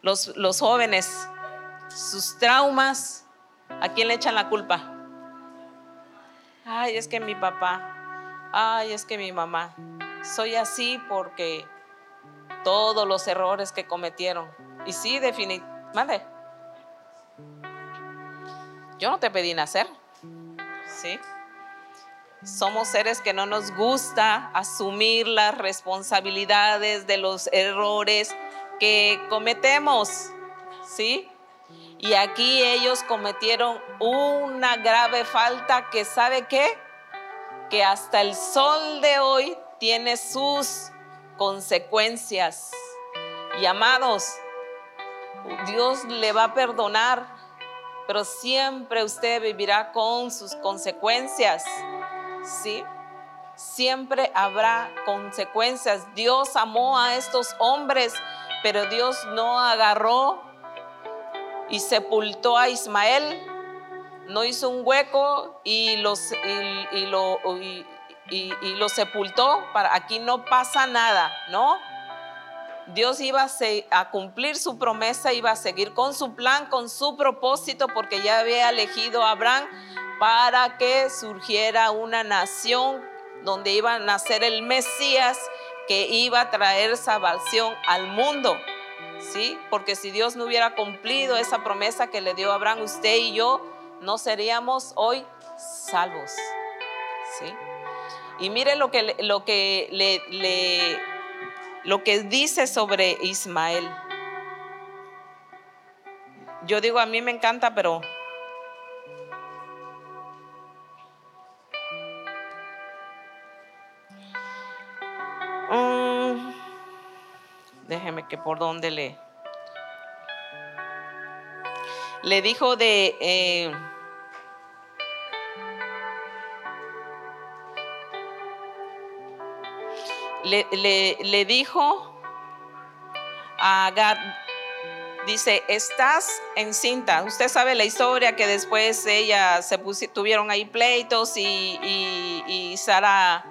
Los, los jóvenes, sus traumas, ¿a quién le echan la culpa? Ay, es que mi papá, ay, es que mi mamá. Soy así porque todos los errores que cometieron. Y sí, definitivamente. Yo no te pedí nacer. ¿Sí? Somos seres que no nos gusta asumir las responsabilidades de los errores que cometemos. ¿Sí? Y aquí ellos cometieron una grave falta que sabe qué? Que hasta el sol de hoy tiene sus consecuencias. Y amados, Dios le va a perdonar, pero siempre usted vivirá con sus consecuencias. ¿Sí? Siempre habrá consecuencias. Dios amó a estos hombres, pero Dios no agarró y sepultó a Ismael. No hizo un hueco y, y, lo, y lo sepultó. Para, aquí no pasa nada, ¿no? Dios iba a, cumplir su promesa, iba a seguir con su plan, con su propósito, porque ya había elegido a Abraham para que surgiera una nación donde iba a nacer el Mesías que iba a traer salvación al mundo. ¿Sí? Porque si Dios no hubiera cumplido esa promesa que le dio a Abraham, usted y yo no seríamos hoy salvos. ¿Sí? Y mire lo que, lo que le, le lo que dice sobre Ismael. Yo digo, a mí me encanta, pero que por dónde le le dijo de eh, le, dijo a Agar, dice, estás encinta. Usted sabe la historia que después ella se tuvieron ahí pleitos y, Sara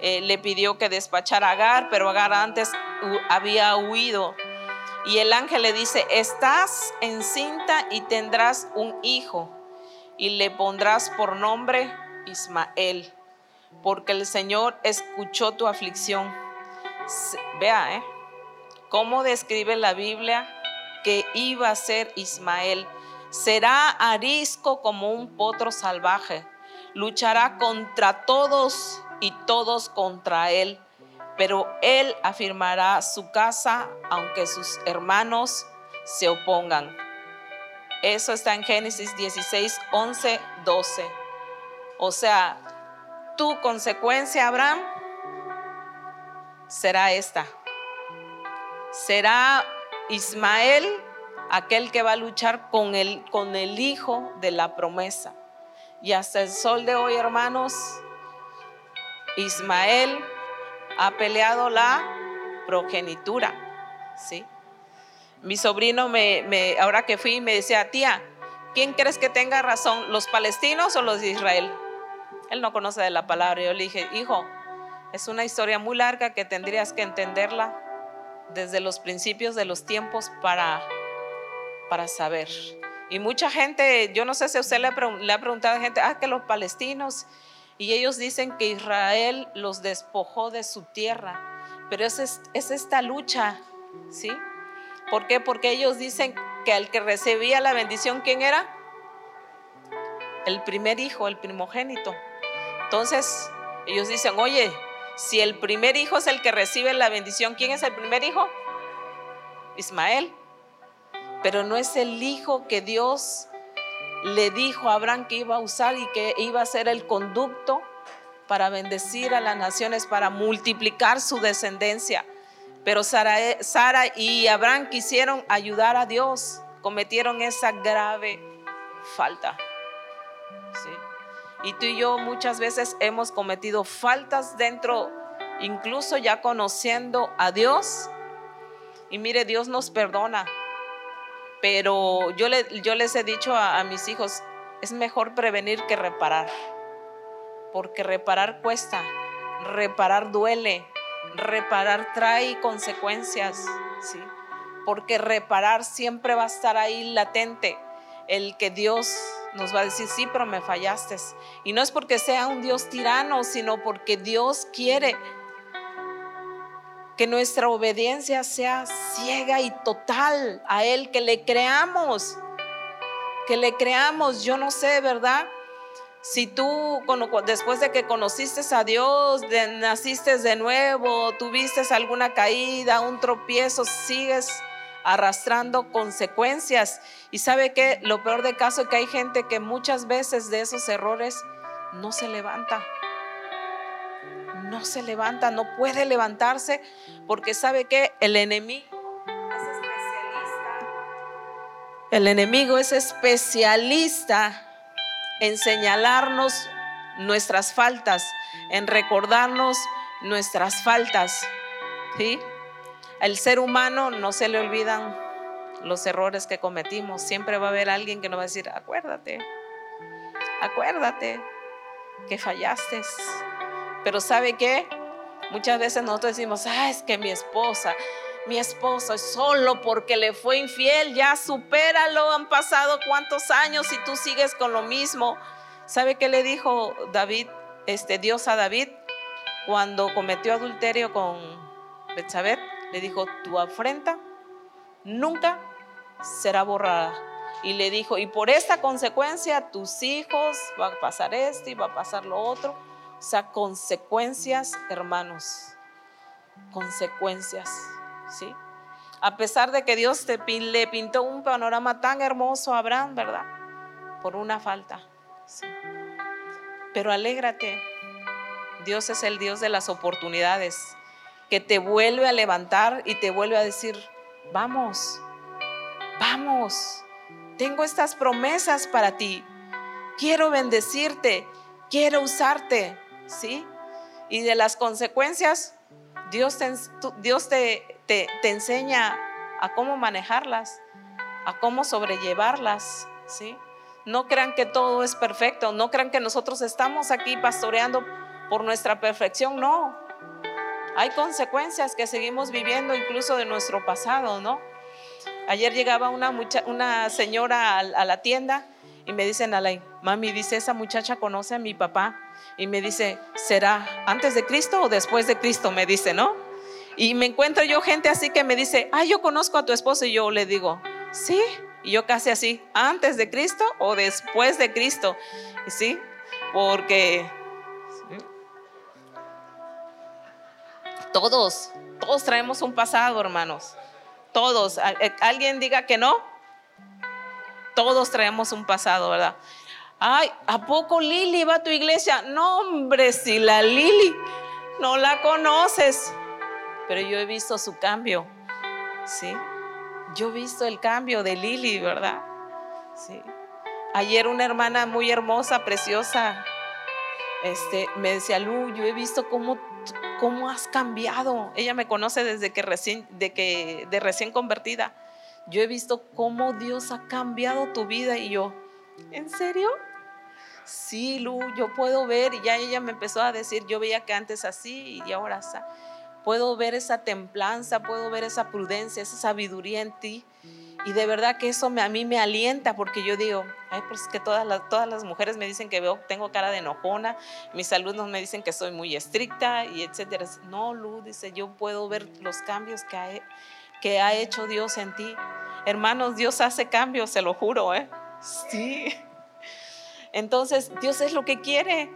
eh, le pidió que despachara a Agar, pero Agar antes había huido. Y el ángel le dice, estás encinta y tendrás un hijo y le pondrás por nombre Ismael porque el Señor escuchó tu aflicción. Vea, ¿eh? ¿Cómo describe la Biblia que iba a ser Ismael? Será arisco como un potro salvaje. Luchará contra todos y todos contra él. Pero él afirmará su casa aunque sus hermanos se opongan. Eso está en Génesis 16, 11, 12. O sea, tu consecuencia, Abraham, será esta. Será Ismael aquel que va a luchar con el, con el hijo de la promesa. Y hasta el sol de hoy, hermanos, Ismael ha peleado la progenitura, ¿sí? Mi sobrino me, me, ahora que fui me decía, tía, ¿quién crees que tenga razón, los palestinos o los de Israel? Él no conoce de la palabra. Yo le dije, hijo, es una historia muy larga que tendrías que entenderla desde los principios de los tiempos para, para saber. Y mucha gente, yo no sé si usted le ha, preguntado a gente, ah, que los palestinos, y ellos dicen que Israel los despojó de su tierra, pero es, es esta lucha, ¿sí? ¿Por qué? Porque ellos dicen que el que recibía la bendición, ¿quién era? El primer hijo, el primogénito. Entonces, ellos dicen, oye, si el primer hijo es el que recibe la bendición, ¿quién es el primer hijo? Ismael. Pero no es el hijo que Dios le dijo a Abraham que iba a usar y que iba a ser el conducto para bendecir a las naciones, para multiplicar su descendencia. Pero Sara, y Abraham quisieron ayudar a Dios, cometieron esa grave falta. Y tú y yo muchas veces hemos cometido faltas dentro, incluso ya conociendo a Dios. Y mire, Dios nos perdona. Pero yo, le, yo les he dicho a, a mis hijos, es mejor prevenir que reparar. Porque reparar cuesta, reparar duele, reparar trae consecuencias, ¿sí? Porque reparar siempre va a estar ahí latente el que Dios nos va a decir, sí, pero me fallaste. Y no es porque sea un Dios tirano, sino porque Dios quiere que nuestra obediencia sea ciega y total a Él, que le creamos, que le creamos. Yo no sé, ¿verdad? Si tú después de que conociste a Dios, naciste de nuevo, tuviste alguna caída, un tropiezo, sigues arrastrando consecuencias. Y sabe que lo peor de caso es que hay gente que muchas veces de esos errores no se levanta. No se levanta, no puede levantarse porque sabe que el enemigo es especialista. El enemigo es especialista en señalarnos nuestras faltas, en recordarnos nuestras faltas. ¿Sí? El ser humano no se le olvidan los errores que cometimos. Siempre va a haber alguien que nos va a decir, acuérdate, acuérdate que fallaste. Pero ¿sabe qué? Muchas veces nosotros decimos, ah, es que mi esposa, mi esposo es solo porque le fue infiel, ya supéralo, han pasado cuántos años y tú sigues con lo mismo. ¿Sabe qué le dijo David, este Dios a David cuando cometió adulterio con Betsabé? Le dijo, tu afrenta nunca será borrada. Y le dijo, y por esta consecuencia tus hijos va a pasar esto y va a pasar lo otro. O sea, consecuencias, hermanos. Consecuencias, ¿sí? A pesar de que Dios te, le pintó un panorama tan hermoso a Abraham, ¿verdad? Por una falta. Pero alégrate. Dios es el Dios de las oportunidades que te vuelve a levantar y te vuelve a decir, vamos, vamos, tengo estas promesas para ti, quiero bendecirte, quiero usarte, ¿sí? Y de las consecuencias, Dios te, Dios te, te, enseña a cómo manejarlas, a cómo sobrellevarlas, ¿sí? No crean que todo es perfecto, no crean que nosotros estamos aquí pastoreando por nuestra perfección, no. Hay consecuencias que seguimos viviendo incluso de nuestro pasado, ¿no? Ayer llegaba una, una señora a, la tienda y me dicen, Alain, mami, dice, esa muchacha conoce a mi papá. Y me dice, ¿será antes de Cristo o después de Cristo? Me dice, ¿no? Y me encuentro yo gente así que me dice, ah, yo conozco a tu esposo. Y yo le digo, sí, Y yo casi así, antes de Cristo o después de Cristo. ¿Sí? Porque todos, todos traemos un pasado, hermanos. Todos. Eh, ¿Alguien diga que no? Todos traemos un pasado, ¿verdad? Ay, ¿a poco Lili va a tu iglesia? No, hombre, si la Lili no la conoces. Pero yo he visto su cambio, ¿sí? Yo he visto el cambio de Lili, ¿verdad? Sí. Ayer una hermana muy hermosa, preciosa, este, me decía, Lu, yo he visto cómo, cómo has cambiado. Ella me conoce desde que recién, de que, de recién convertida. Yo he visto cómo Dios ha cambiado tu vida y yo, ¿en serio? Sí, Lu, yo puedo ver, y ya ella me empezó a decir, yo veía que antes así y ahora así. Puedo ver esa templanza, puedo ver esa prudencia, esa sabiduría en ti. Y de verdad que eso me, a mí me alienta porque yo digo, ay, pues que todas las, mujeres me dicen que veo, tengo cara de enojona, mis alumnos me dicen que soy muy estricta y etcétera. No, Lu, dice, yo puedo ver los cambios que ha hecho Dios en ti. Hermanos, Dios hace cambios, se lo juro, ¿eh? Sí. Entonces, Dios es lo que quiere.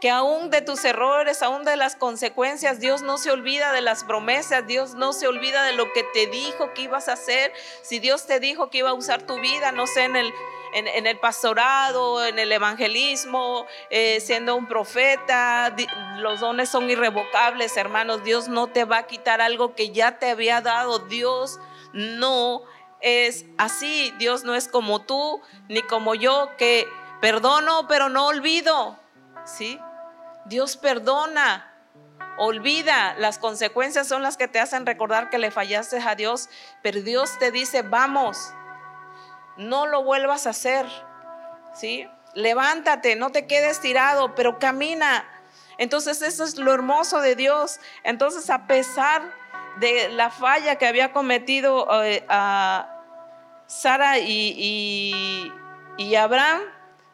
Que aún de tus errores, aún de las consecuencias, Dios no se olvida de las promesas, Dios no se olvida de lo que te dijo que ibas a hacer. Si Dios te dijo que iba a usar tu vida, no sé, en el, en, el pastorado, en el evangelismo, eh, siendo un profeta, los dones son irrevocables, hermanos. Dios no te va a quitar algo que ya te había dado. Dios no es así. Dios no es como tú ni como yo que Perdono, pero no olvido. ¿Sí? Dios perdona, olvida. Las consecuencias son las que te hacen recordar que le fallaste a Dios. Pero Dios te dice, vamos, no lo vuelvas a hacer. ¿Sí? Levántate, no te quedes tirado, pero camina. Entonces eso es lo hermoso de Dios. Entonces a pesar de la falla que había cometido eh, a Sara y, y Abraham,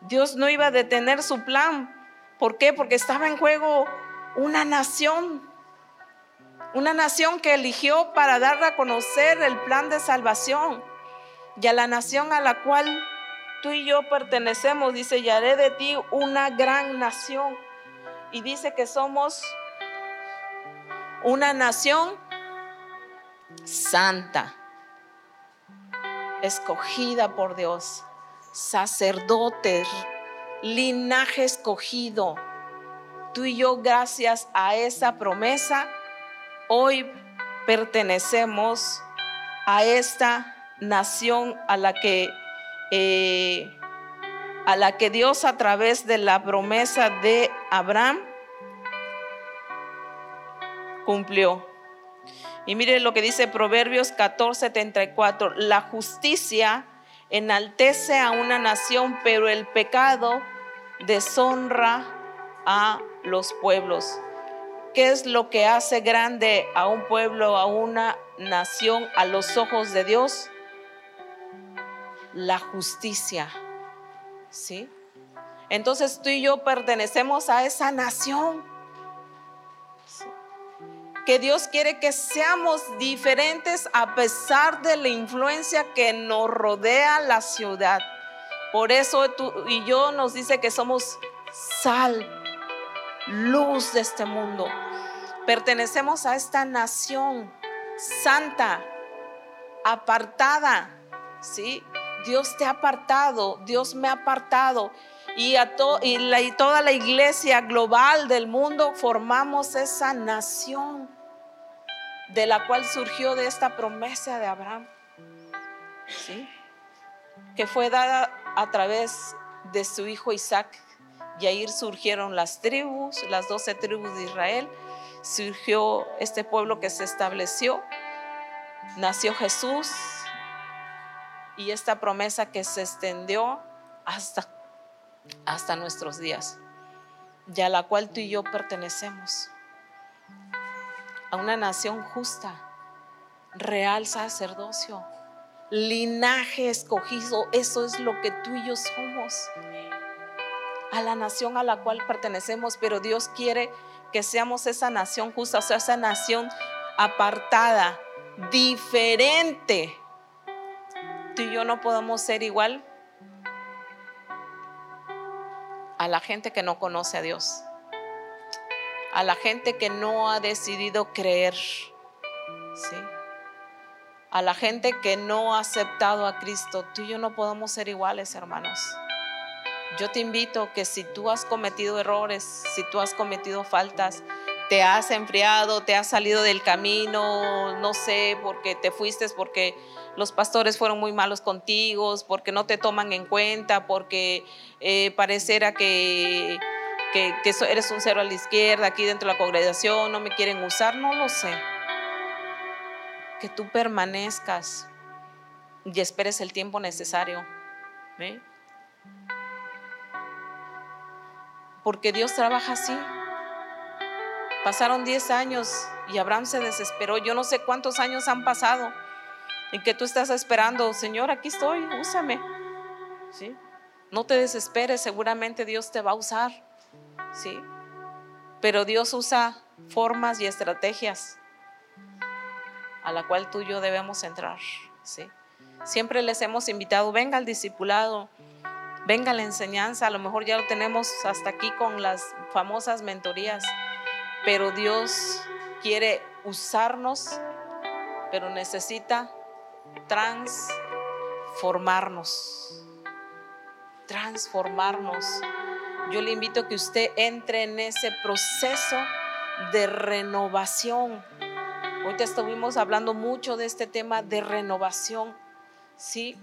Dios no iba a detener su plan. ¿Por qué? Porque estaba en juego una nación. Una nación que eligió para dar a conocer el plan de salvación. Y a la nación a la cual tú y yo pertenecemos, dice, y haré de ti una gran nación. Y dice que somos una nación santa, escogida por Dios sacerdotes, linaje escogido. Tú y yo, gracias a esa promesa, hoy pertenecemos a esta nación a la que eh, a la que Dios a través de la promesa de Abraham cumplió. Y mire lo que dice Proverbios 14:34, la justicia enaltece a una nación, pero el pecado deshonra a los pueblos. ¿Qué es lo que hace grande a un pueblo, a una nación, a los ojos de Dios? La justicia. ¿Sí? Entonces tú y yo pertenecemos a esa nación que Dios quiere que seamos diferentes a pesar de la influencia que nos rodea la ciudad. Por eso tú y yo nos dice que somos sal, luz de este mundo. Pertenecemos a esta nación santa, apartada, ¿sí? Dios te ha apartado, Dios me ha apartado. Y, a y, y toda la iglesia global del mundo formamos esa nación de la cual surgió de esta promesa de Abraham, que fue dada a través de su hijo Isaac. Y ahí surgieron las tribus, las doce tribus de Israel, surgió este pueblo que se estableció, nació Jesús. Y esta promesa que se extendió hasta, hasta nuestros días, y a la cual tú y yo pertenecemos a una nación justa, real sacerdocio, linaje escogido. Eso es lo que tú y yo somos. A la nación a la cual pertenecemos, pero Dios quiere que seamos esa nación justa, o sea, esa nación apartada, diferente tú y yo no podemos ser igual a la gente que no conoce a Dios, a la gente que no ha decidido creer, ¿sí? a la gente que no ha aceptado a Cristo. Tú y yo no podemos ser iguales, hermanos. Yo te invito que si tú has cometido errores, si tú has cometido faltas, te has enfriado, te has salido del camino, no sé, porque te fuiste, porque los pastores fueron muy malos contigo, porque no te toman en cuenta, porque eh, parecerá que, que, que eres un cero a la izquierda aquí dentro de la congregación, no me quieren usar, no lo sé. Que tú permanezcas y esperes el tiempo necesario. Porque Dios trabaja así. Pasaron 10 años y Abraham se desesperó. Yo no sé cuántos años han pasado y que tú estás esperando, Señor, aquí estoy, úsame. ¿Sí? No te desesperes, seguramente Dios te va a usar. ¿Sí? Pero Dios usa formas y estrategias a la cual tú y yo debemos entrar. ¿Sí? Siempre les hemos invitado, venga al discipulado, venga la enseñanza, a lo mejor ya lo tenemos hasta aquí con las famosas mentorías, pero Dios quiere usarnos, pero necesita transformarnos. Transformarnos. Yo le invito a que usted entre en ese proceso de renovación. Te estuvimos hablando mucho de este tema de renovación, ¿sí?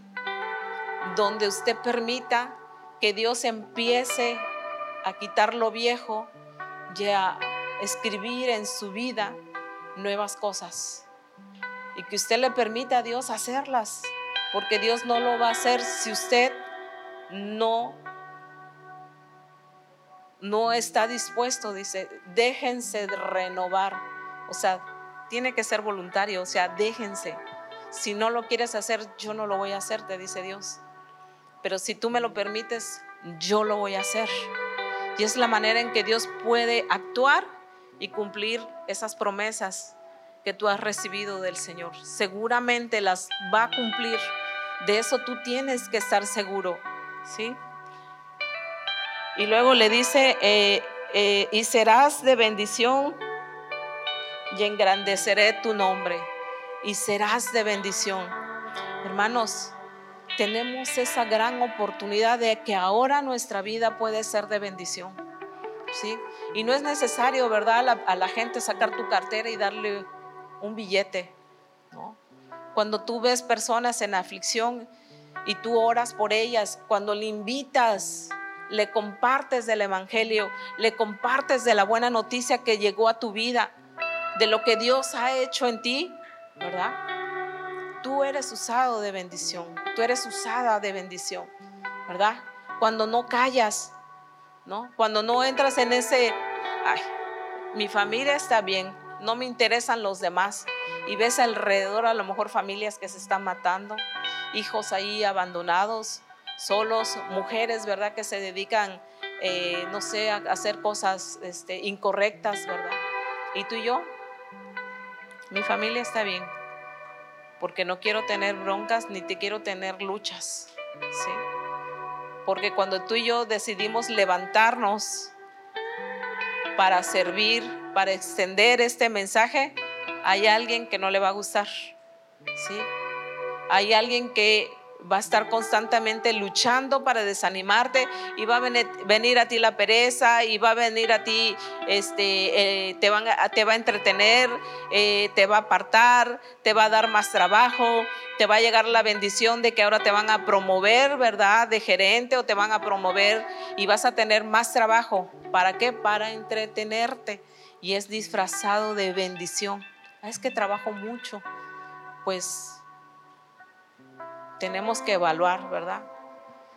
Donde usted permita que Dios empiece a quitar lo viejo y a escribir en su vida nuevas cosas y que usted le permita a Dios hacerlas, porque Dios no lo va a hacer si usted no no está dispuesto, dice, déjense renovar. O sea, tiene que ser voluntario, o sea, déjense. Si no lo quieres hacer, yo no lo voy a hacer, te dice Dios. Pero si tú me lo permites, yo lo voy a hacer. Y es la manera en que Dios puede actuar y cumplir esas promesas que tú has recibido del Señor. Seguramente las va a cumplir. De eso tú tienes que estar seguro. ¿Sí? Y luego le dice, eh, eh, y serás de bendición y engrandeceré tu nombre. Y serás de bendición. Hermanos, tenemos esa gran oportunidad de que ahora nuestra vida puede ser de bendición. ¿Sí? Y no es necesario, ¿verdad? A la, a la gente sacar tu cartera y darle un billete. ¿no? Cuando tú ves personas en aflicción y tú oras por ellas, cuando le invitas, le compartes del Evangelio, le compartes de la buena noticia que llegó a tu vida, de lo que Dios ha hecho en ti, ¿verdad? Tú eres usado de bendición, tú eres usada de bendición, ¿verdad? Cuando no callas, ¿no? Cuando no entras en ese, ay, mi familia está bien, no me interesan los demás. Y ves alrededor a lo mejor familias que se están matando, hijos ahí abandonados, solos, mujeres, ¿verdad? Que se dedican, eh, no sé, a hacer cosas este, incorrectas, ¿verdad? Y tú y yo, mi familia está bien, porque no quiero tener broncas ni te quiero tener luchas, ¿sí? Porque cuando tú y yo decidimos levantarnos para servir, para extender este mensaje, hay alguien que no le va a gustar. ¿sí? Hay alguien que va a estar constantemente luchando para desanimarte y va a venir, a ti la pereza y va a venir a ti, este, eh, te, van a, va a entretener, eh, te va a apartar, te va a dar más trabajo, te va a llegar la bendición de que ahora te van a promover, ¿verdad? De gerente o te van a promover y vas a tener más trabajo. ¿Para qué? Para entretenerte y es disfrazado de bendición. Ah, es que trabajo mucho. Pues tenemos que evaluar, ¿verdad?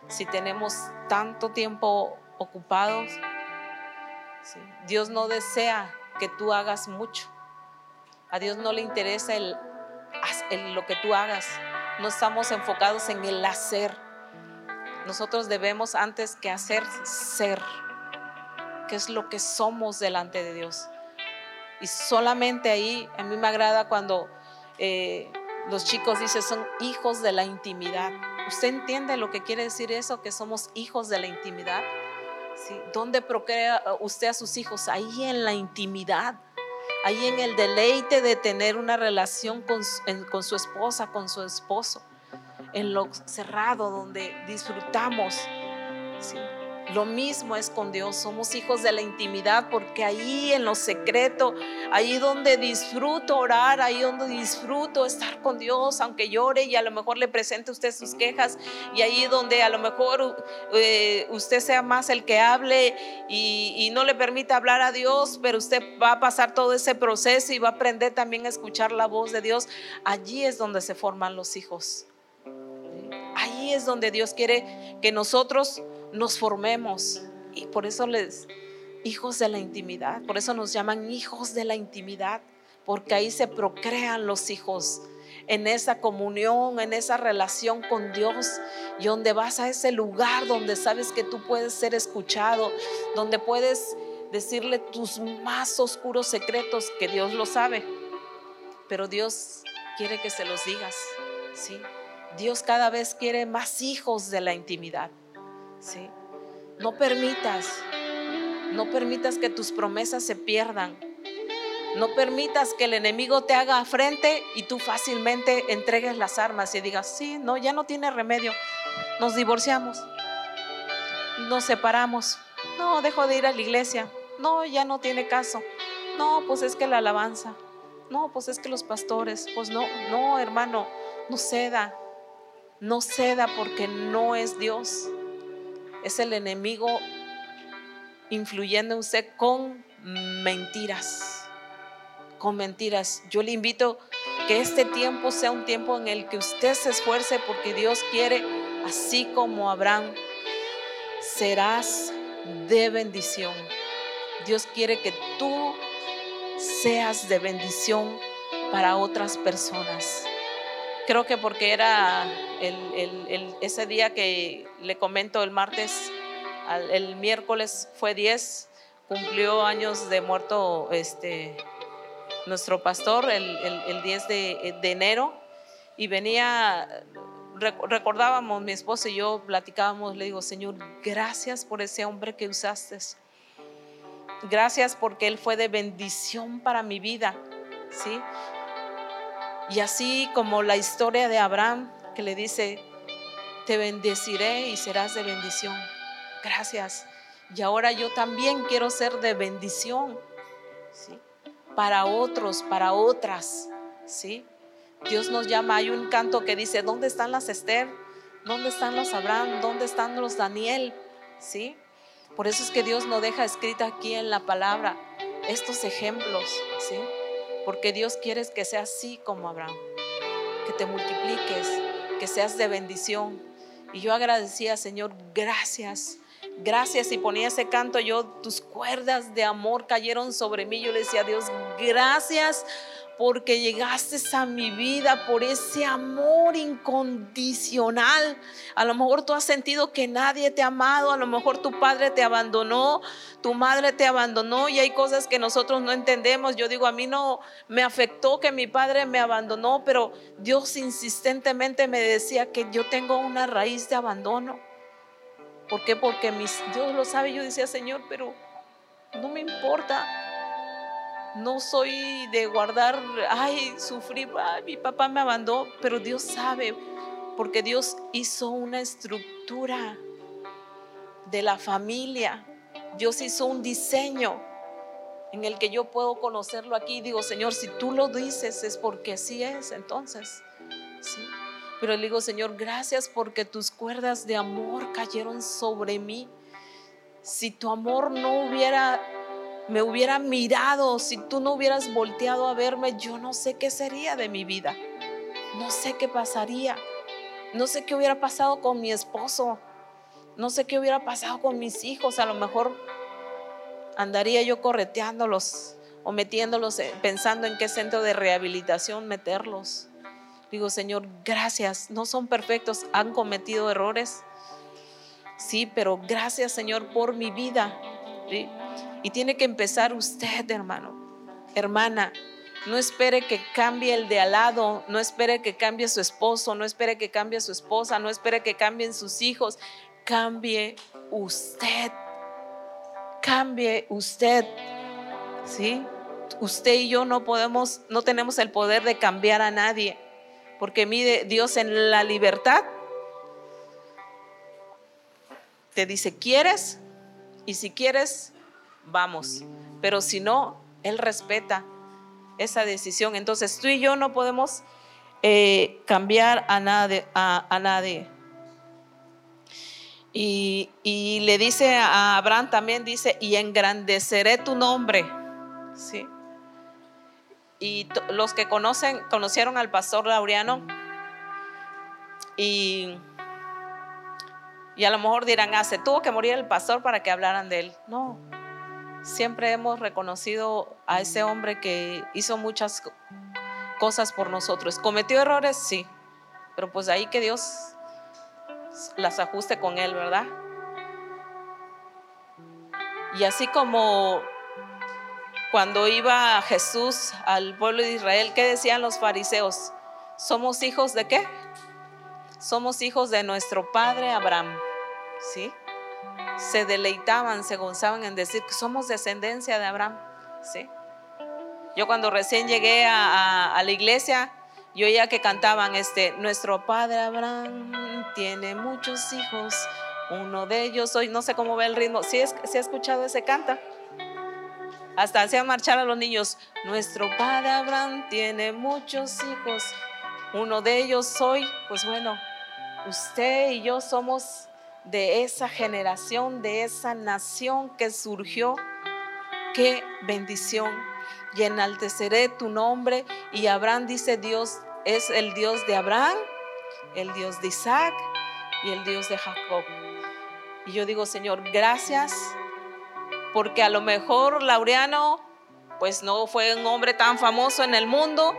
Si tenemos tanto tiempo ocupados, Dios no desea que tú hagas mucho. A Dios no le interesa lo que tú hagas. No estamos enfocados en el hacer. Nosotros debemos antes que hacer, ser. ¿Qué es lo que somos delante de Dios? Y solamente ahí, a mí me agrada cuando eh, los chicos dicen son hijos de la intimidad. ¿Usted entiende lo que quiere decir eso? Que somos hijos de la intimidad. ¿Sí? ¿Dónde procrea usted a sus hijos? Ahí en la intimidad ahí en el deleite de tener una relación con, con su esposa, con su esposo, en lo cerrado donde disfrutamos. ¿sí? Lo mismo es con Dios, somos hijos de la intimidad porque ahí en lo secreto, ahí donde disfruto orar, ahí donde disfruto estar con Dios, aunque llore y a lo mejor le presente usted sus quejas y ahí donde a lo mejor eh, usted sea más el que hable y, no le permita hablar a Dios, pero usted va a pasar todo ese proceso y va a aprender también a escuchar la voz de Dios. Allí es donde se forman los hijos. Ahí es donde Dios quiere que nosotros nos formemos. Y por eso les, hijos de la intimidad, por eso nos llaman hijos de la intimidad, porque ahí se procrean los hijos en esa comunión, en esa relación con Dios, y donde vas a ese lugar donde sabes que tú puedes ser escuchado, donde puedes decirle tus más oscuros secretos, que Dios lo sabe, pero Dios quiere que se los digas, ¿sí? Dios cada vez quiere más hijos de la intimidad. ¿Sí? No permitas, no permitas que tus promesas se pierdan. No permitas que el enemigo te haga frente y tú fácilmente entregues las armas y digas, sí, no, ya no tiene remedio. Nos divorciamos, nos separamos. No, dejo de ir a la iglesia. No, ya no tiene caso. No, pues es que la alabanza. No, pues es que los pastores. Pues no, no, hermano, no ceda. No ceda porque no es Dios es el enemigo influyendo en usted con mentiras. Con mentiras. Yo le invito que este tiempo sea un tiempo en el que usted se esfuerce porque Dios quiere, así como Abraham, serás de bendición. Dios quiere que tú seas de bendición para otras personas. Creo que porque era ese día que le comento el martes, el miércoles fue 10, cumplió años de muerto este, nuestro pastor el, 10 de, enero y venía, recordábamos, mi esposo y yo platicábamos, le digo, Señor, gracias por ese hombre que usaste. Gracias porque él fue de bendición para mi vida, ¿sí? Y así como la historia de Abraham que le dice, te bendeciré y serás de bendición. Gracias. Y ahora yo también quiero ser de bendición, ¿sí? Para otros, para otras, ¿sí? Dios nos llama, hay un canto que dice, ¿dónde están las Esther? ¿Dónde están los Abraham? ¿Dónde están los Daniel? ¿Sí? Por eso es que Dios nos deja escrita aquí en la palabra estos ejemplos, ¿sí? Porque Dios quiere que seas así como Abraham, que te multipliques, que seas de bendición. Y yo agradecía, Señor, gracias. Gracias y ponía ese canto yo, tus cuerdas de amor cayeron sobre mí. Yo le decía a Dios, gracias porque llegaste a mi vida por ese amor incondicional. A lo mejor tú has sentido que nadie te ha amado, a lo mejor tu padre te abandonó, tu madre te abandonó y hay cosas que nosotros no entendemos. Yo digo, a mí no me afectó que mi padre me abandonó, pero Dios insistentemente me decía que yo tengo una raíz de abandono. ¿Por qué? Porque Dios lo sabe. Yo decía, Señor, pero no me importa no soy de guardar, ay, sufrí, ay, mi papá me abandonó, pero Dios sabe, porque Dios hizo una estructura de la familia. Dios hizo un diseño en el que yo puedo conocerlo aquí. Digo, Señor, si tú lo dices es porque así es, entonces. ¿sí? Pero le digo, Señor, gracias porque tus cuerdas de amor cayeron sobre mí. Si tu amor no hubiera me hubiera mirado, si tú no hubieras volteado a verme, yo no sé qué sería de mi vida. No sé qué pasaría. No sé qué hubiera pasado con mi esposo. No sé qué hubiera pasado con mis hijos. A lo mejor andaría yo correteándolos o metiéndolos, eh, pensando en qué centro de rehabilitación meterlos. Digo, Señor, gracias. No son perfectos, han cometido errores. Sí, pero gracias, Señor, por mi vida. ¿sí? Y tiene que empezar usted, hermano, hermana. No espere que cambie el de al lado, no espere que cambie su esposo, no espere que cambie su esposa, no espere que cambien sus hijos. Cambie usted. Cambie usted. ¿Sí? Usted y yo no podemos, no tenemos el poder de cambiar a nadie, porque mide Dios en la libertad te dice, ¿quieres? Y si quieres, vamos. Pero si no, Él respeta esa decisión. Entonces tú y yo no podemos eh, cambiar a nadie. Y, le dice a Abraham también, dice, y engrandeceré tu nombre. ¿Sí? Y los que conocen, conocieron al pastor Laureano y y a lo mejor dirán, ah, se tuvo que morir el pastor para que hablaran de él. No, siempre hemos reconocido a ese hombre que hizo muchas cosas por nosotros. ¿Cometió errores? Sí, pero pues ahí que Dios las ajuste con él, ¿verdad? Y así como cuando iba Jesús al pueblo de Israel, ¿qué decían los fariseos? ¿Somos hijos de qué? Somos hijos de nuestro padre Abraham. ¿sí? Se deleitaban, se gozaban en decir que somos descendencia de Abraham, ¿sí? Yo cuando recién llegué a, la iglesia, yo oía que cantaban, este, nuestro padre Abraham tiene muchos hijos, uno de ellos hoy, no sé cómo ve el ritmo, si ¿Sí, ha escuchado ese canta? Hasta hacían marchar a los niños, nuestro padre Abraham tiene muchos hijos, uno de ellos soy, pues bueno, usted y yo somos de esa generación, de esa nación que surgió. Qué bendición. Y enalteceré tu nombre. Y Abraham dice, Dios es el Dios de Abraham, el Dios de Isaac y el Dios de Jacob. Y yo digo, Señor, gracias, porque a lo mejor Laureano, pues no fue un hombre tan famoso en el mundo,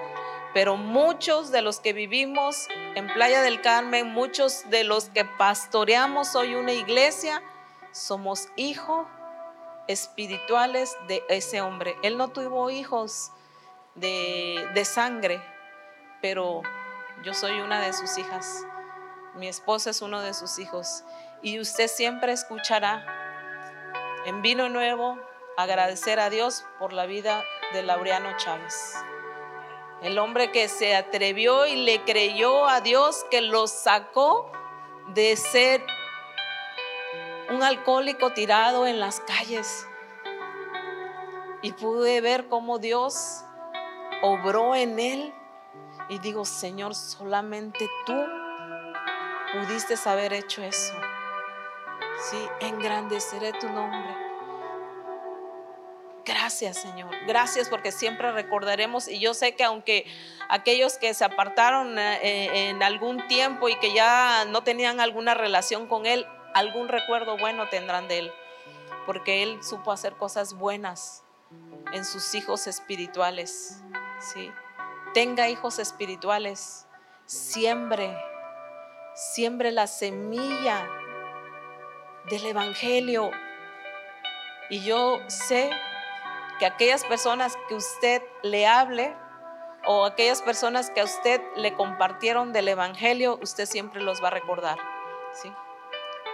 pero muchos de los que vivimos en Playa del Carmen, muchos de los que pastoreamos hoy una iglesia, somos hijos espirituales de ese hombre. Él no tuvo hijos de, sangre, pero yo soy una de sus hijas. Mi esposo es uno de sus hijos. Y usted siempre escuchará en vino nuevo agradecer a Dios por la vida de Laureano Chávez. El hombre que se atrevió y le creyó a Dios que lo sacó de ser un alcohólico tirado en las calles. Y pude ver cómo Dios obró en él. Y digo, Señor, solamente tú pudiste haber hecho eso. Sí, engrandeceré tu nombre. Gracias, Señor. Gracias porque siempre recordaremos y yo sé que aunque aquellos que se apartaron eh, eh, en algún tiempo y que ya no tenían alguna relación con Él, algún recuerdo bueno tendrán de Él, porque Él supo hacer cosas buenas en sus hijos espirituales. ¿sí? Tenga hijos espirituales, siembre, siembre la semilla del Evangelio. Y yo sé que aquellas personas que usted le hable o aquellas personas que a usted le compartieron del Evangelio, usted siempre los va a recordar. ¿sí?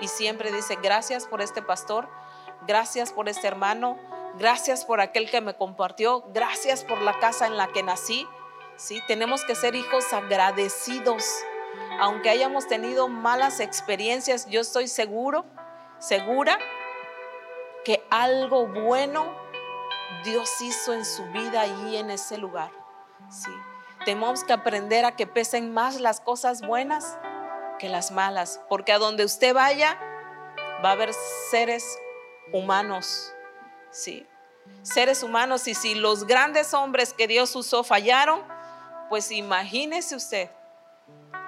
Y siempre dice, gracias por este pastor, gracias por este hermano, gracias por aquel que me compartió, gracias por la casa en la que nací. ¿sí? Tenemos que ser hijos agradecidos. Aunque hayamos tenido malas experiencias, yo estoy seguro, segura que algo bueno Dios hizo en su vida ahí en ese lugar. Sí. Tenemos que aprender a que pesen más las cosas buenas que las malas, porque a donde usted vaya va a haber seres humanos. Sí. Seres humanos y si los grandes hombres que Dios usó fallaron, pues imagínese usted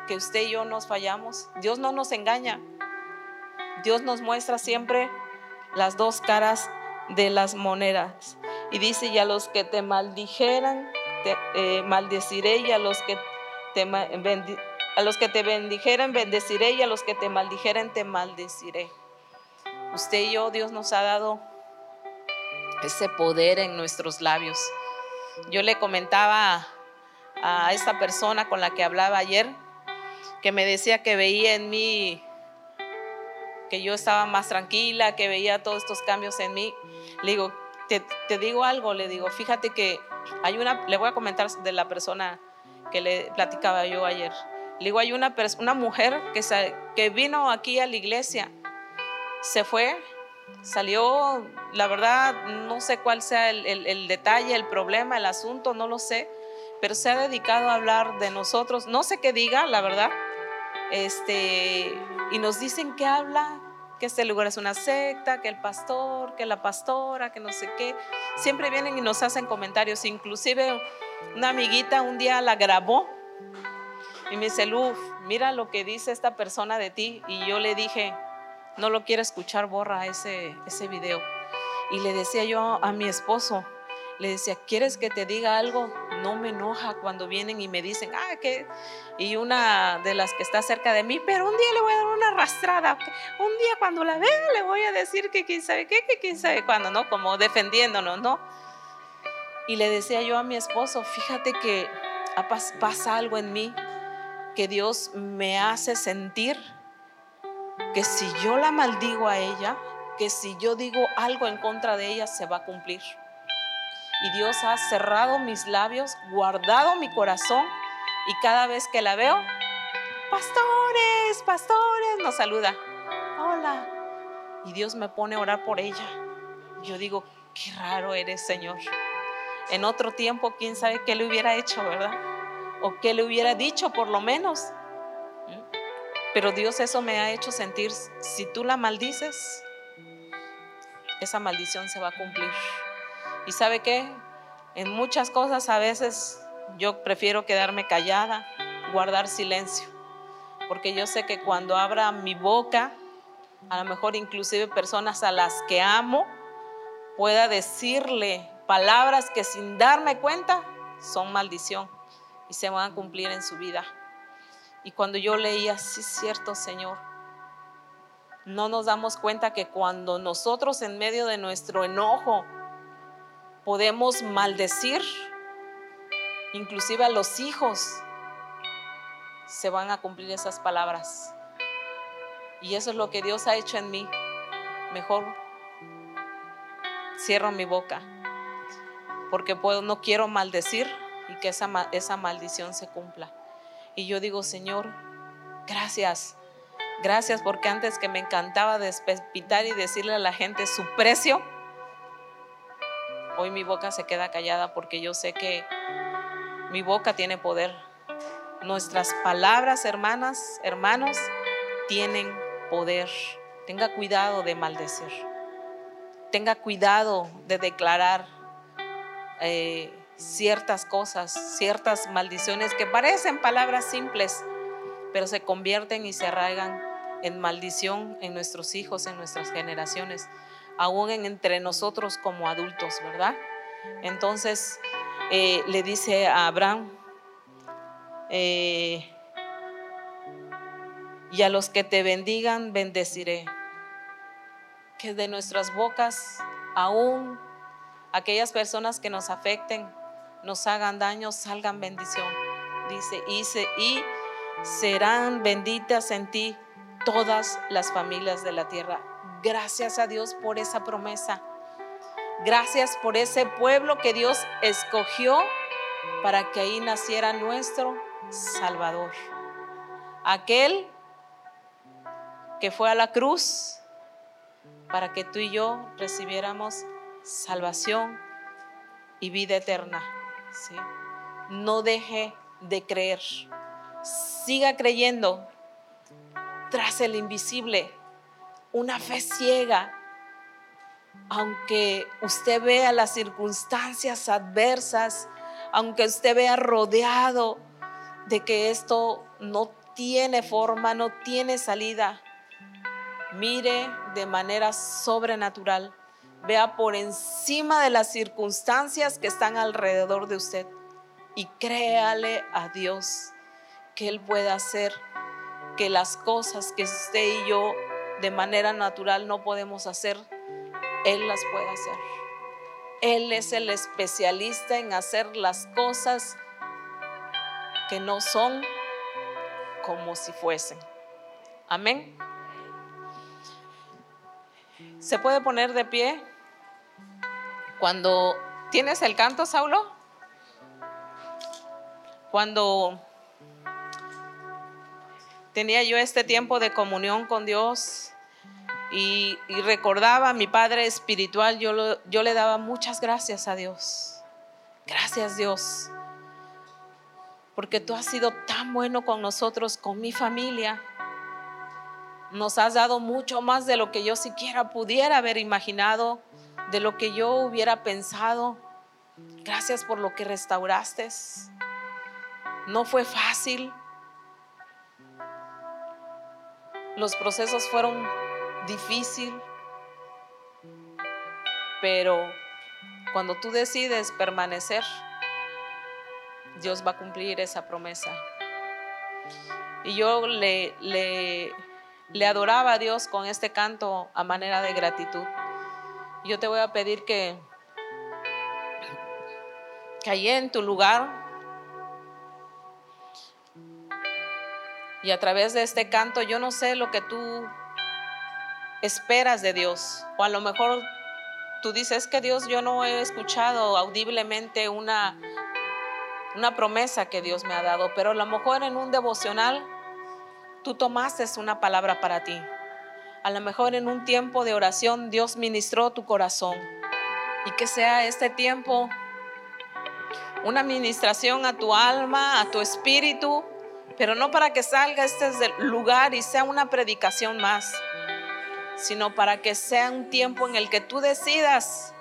que usted y yo nos fallamos. Dios no nos engaña. Dios nos muestra siempre las dos caras de las monedas. Y dice, y a los que te maldijeran, te eh, maldeciré, y a los que te, a los que te bendijeran, bendeciré, y a los que te maldijeren, te maldeciré. Usted y yo, Dios nos ha dado ese poder en nuestros labios. Yo le comentaba a esta persona con la que hablaba ayer, que me decía que veía en mí que yo estaba más tranquila, que veía todos estos cambios en mí. Le digo, te, digo algo, le digo, fíjate que hay una, le voy a comentar de la persona que le platicaba yo ayer. Le digo, hay una, una mujer que, que vino aquí a la iglesia, se fue, salió, la verdad, no sé cuál sea el, el detalle, el problema, el asunto, no lo sé, pero se ha dedicado a hablar de nosotros, no sé qué diga, la verdad, este, y nos dicen que habla, que este lugar es una secta, que el pastor, que la pastora, que no sé qué. Siempre vienen y nos hacen comentarios. Inclusive una amiguita un día la grabó y me dice, Luz, mira lo que dice esta persona de ti. Y yo le dije, no lo quiero escuchar, borra ese, ese video. Y le decía yo a mi esposo, le decía, ¿quieres que te diga algo? No me enoja cuando vienen y me dicen, ah, que... Y una de las que está cerca de mí, pero un día le voy a dar una arrastrada. Un día cuando la vea le voy a decir que quién sabe qué, que quién sabe cuándo, ¿no? Como defendiéndonos, ¿no? Y le decía yo a mi esposo, fíjate que pasa algo en mí que Dios me hace sentir que si yo la maldigo a ella, que si yo digo algo en contra de ella, se va a cumplir y Dios ha cerrado mis labios, guardado mi corazón y cada vez que la veo, pastores, pastores, nos saluda. Hola. Y Dios me pone a orar por ella. Yo digo, qué raro eres, Señor. En otro tiempo, quién sabe qué le hubiera hecho, ¿verdad? O qué le hubiera dicho, por lo menos. Pero Dios eso me ha hecho sentir, si tú la maldices, esa maldición se va a cumplir. Y sabe qué? En muchas cosas a veces yo prefiero quedarme callada, guardar silencio, porque yo sé que cuando abra mi boca, a lo mejor inclusive personas a las que amo, pueda decirle palabras que sin darme cuenta son maldición y se van a cumplir en su vida. Y cuando yo leía, sí es cierto, Señor, no nos damos cuenta que cuando nosotros en medio de nuestro enojo, podemos maldecir, inclusive a los hijos, se van a cumplir esas palabras. Y eso es lo que Dios ha hecho en mí. Mejor cierro mi boca, porque puedo, no quiero maldecir y que esa, esa maldición se cumpla. Y yo digo, Señor, gracias. Gracias porque antes que me encantaba despepitar y decirle a la gente su precio, Hoy mi boca se queda callada porque yo sé que mi boca tiene poder. Nuestras palabras, hermanas, hermanos, tienen poder. Tenga cuidado de maldecir. Tenga cuidado de declarar eh, ciertas cosas, ciertas maldiciones que parecen palabras simples, pero se convierten y se arraigan en maldición en nuestros hijos, en nuestras generaciones aún entre nosotros como adultos, ¿verdad? Entonces eh, le dice a Abraham, eh, y a los que te bendigan, bendeciré. Que de nuestras bocas, aún aquellas personas que nos afecten, nos hagan daño, salgan bendición. Dice, y, y serán benditas en ti todas las familias de la tierra. Gracias a Dios por esa promesa. Gracias por ese pueblo que Dios escogió para que ahí naciera nuestro Salvador. Aquel que fue a la cruz para que tú y yo recibiéramos salvación y vida eterna. No deje de creer. Siga creyendo tras el invisible una fe ciega, aunque usted vea las circunstancias adversas, aunque usted vea rodeado de que esto no tiene forma, no tiene salida, mire de manera sobrenatural, vea por encima de las circunstancias que están alrededor de usted y créale a Dios que Él pueda hacer que las cosas que usted y yo de manera natural no podemos hacer, Él las puede hacer. Él es el especialista en hacer las cosas que no son como si fuesen. Amén. ¿Se puede poner de pie? Cuando tienes el canto, Saulo, cuando tenía yo este tiempo de comunión con Dios y, recordaba a mi Padre Espiritual, yo, yo le daba muchas gracias a Dios. Gracias Dios, porque tú has sido tan bueno con nosotros, con mi familia. Nos has dado mucho más de lo que yo siquiera pudiera haber imaginado, de lo que yo hubiera pensado. Gracias por lo que restauraste. No fue fácil. Los procesos fueron difíciles, pero cuando tú decides permanecer, Dios va a cumplir esa promesa. Y yo le, le, le adoraba a Dios con este canto a manera de gratitud. Yo te voy a pedir que, que en tu lugar y a través de este canto yo no sé lo que tú esperas de Dios. O a lo mejor tú dices que Dios yo no he escuchado audiblemente una, una promesa que Dios me ha dado, pero a lo mejor en un devocional tú tomaste una palabra para ti. A lo mejor en un tiempo de oración Dios ministró tu corazón. Y que sea este tiempo una administración a tu alma, a tu espíritu, pero no para que salga este lugar y sea una predicación más, sino para que sea un tiempo en el que tú decidas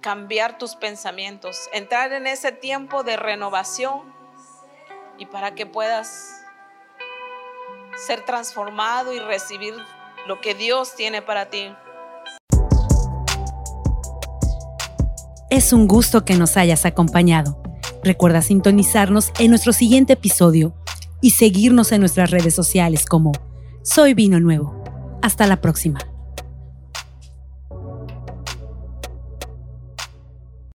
cambiar tus pensamientos, entrar en ese tiempo de renovación y para que puedas ser transformado y recibir lo que Dios tiene para ti. Es un gusto que nos hayas acompañado. Recuerda sintonizarnos en nuestro siguiente episodio y seguirnos en nuestras redes sociales como Soy Vino Nuevo. Hasta la próxima.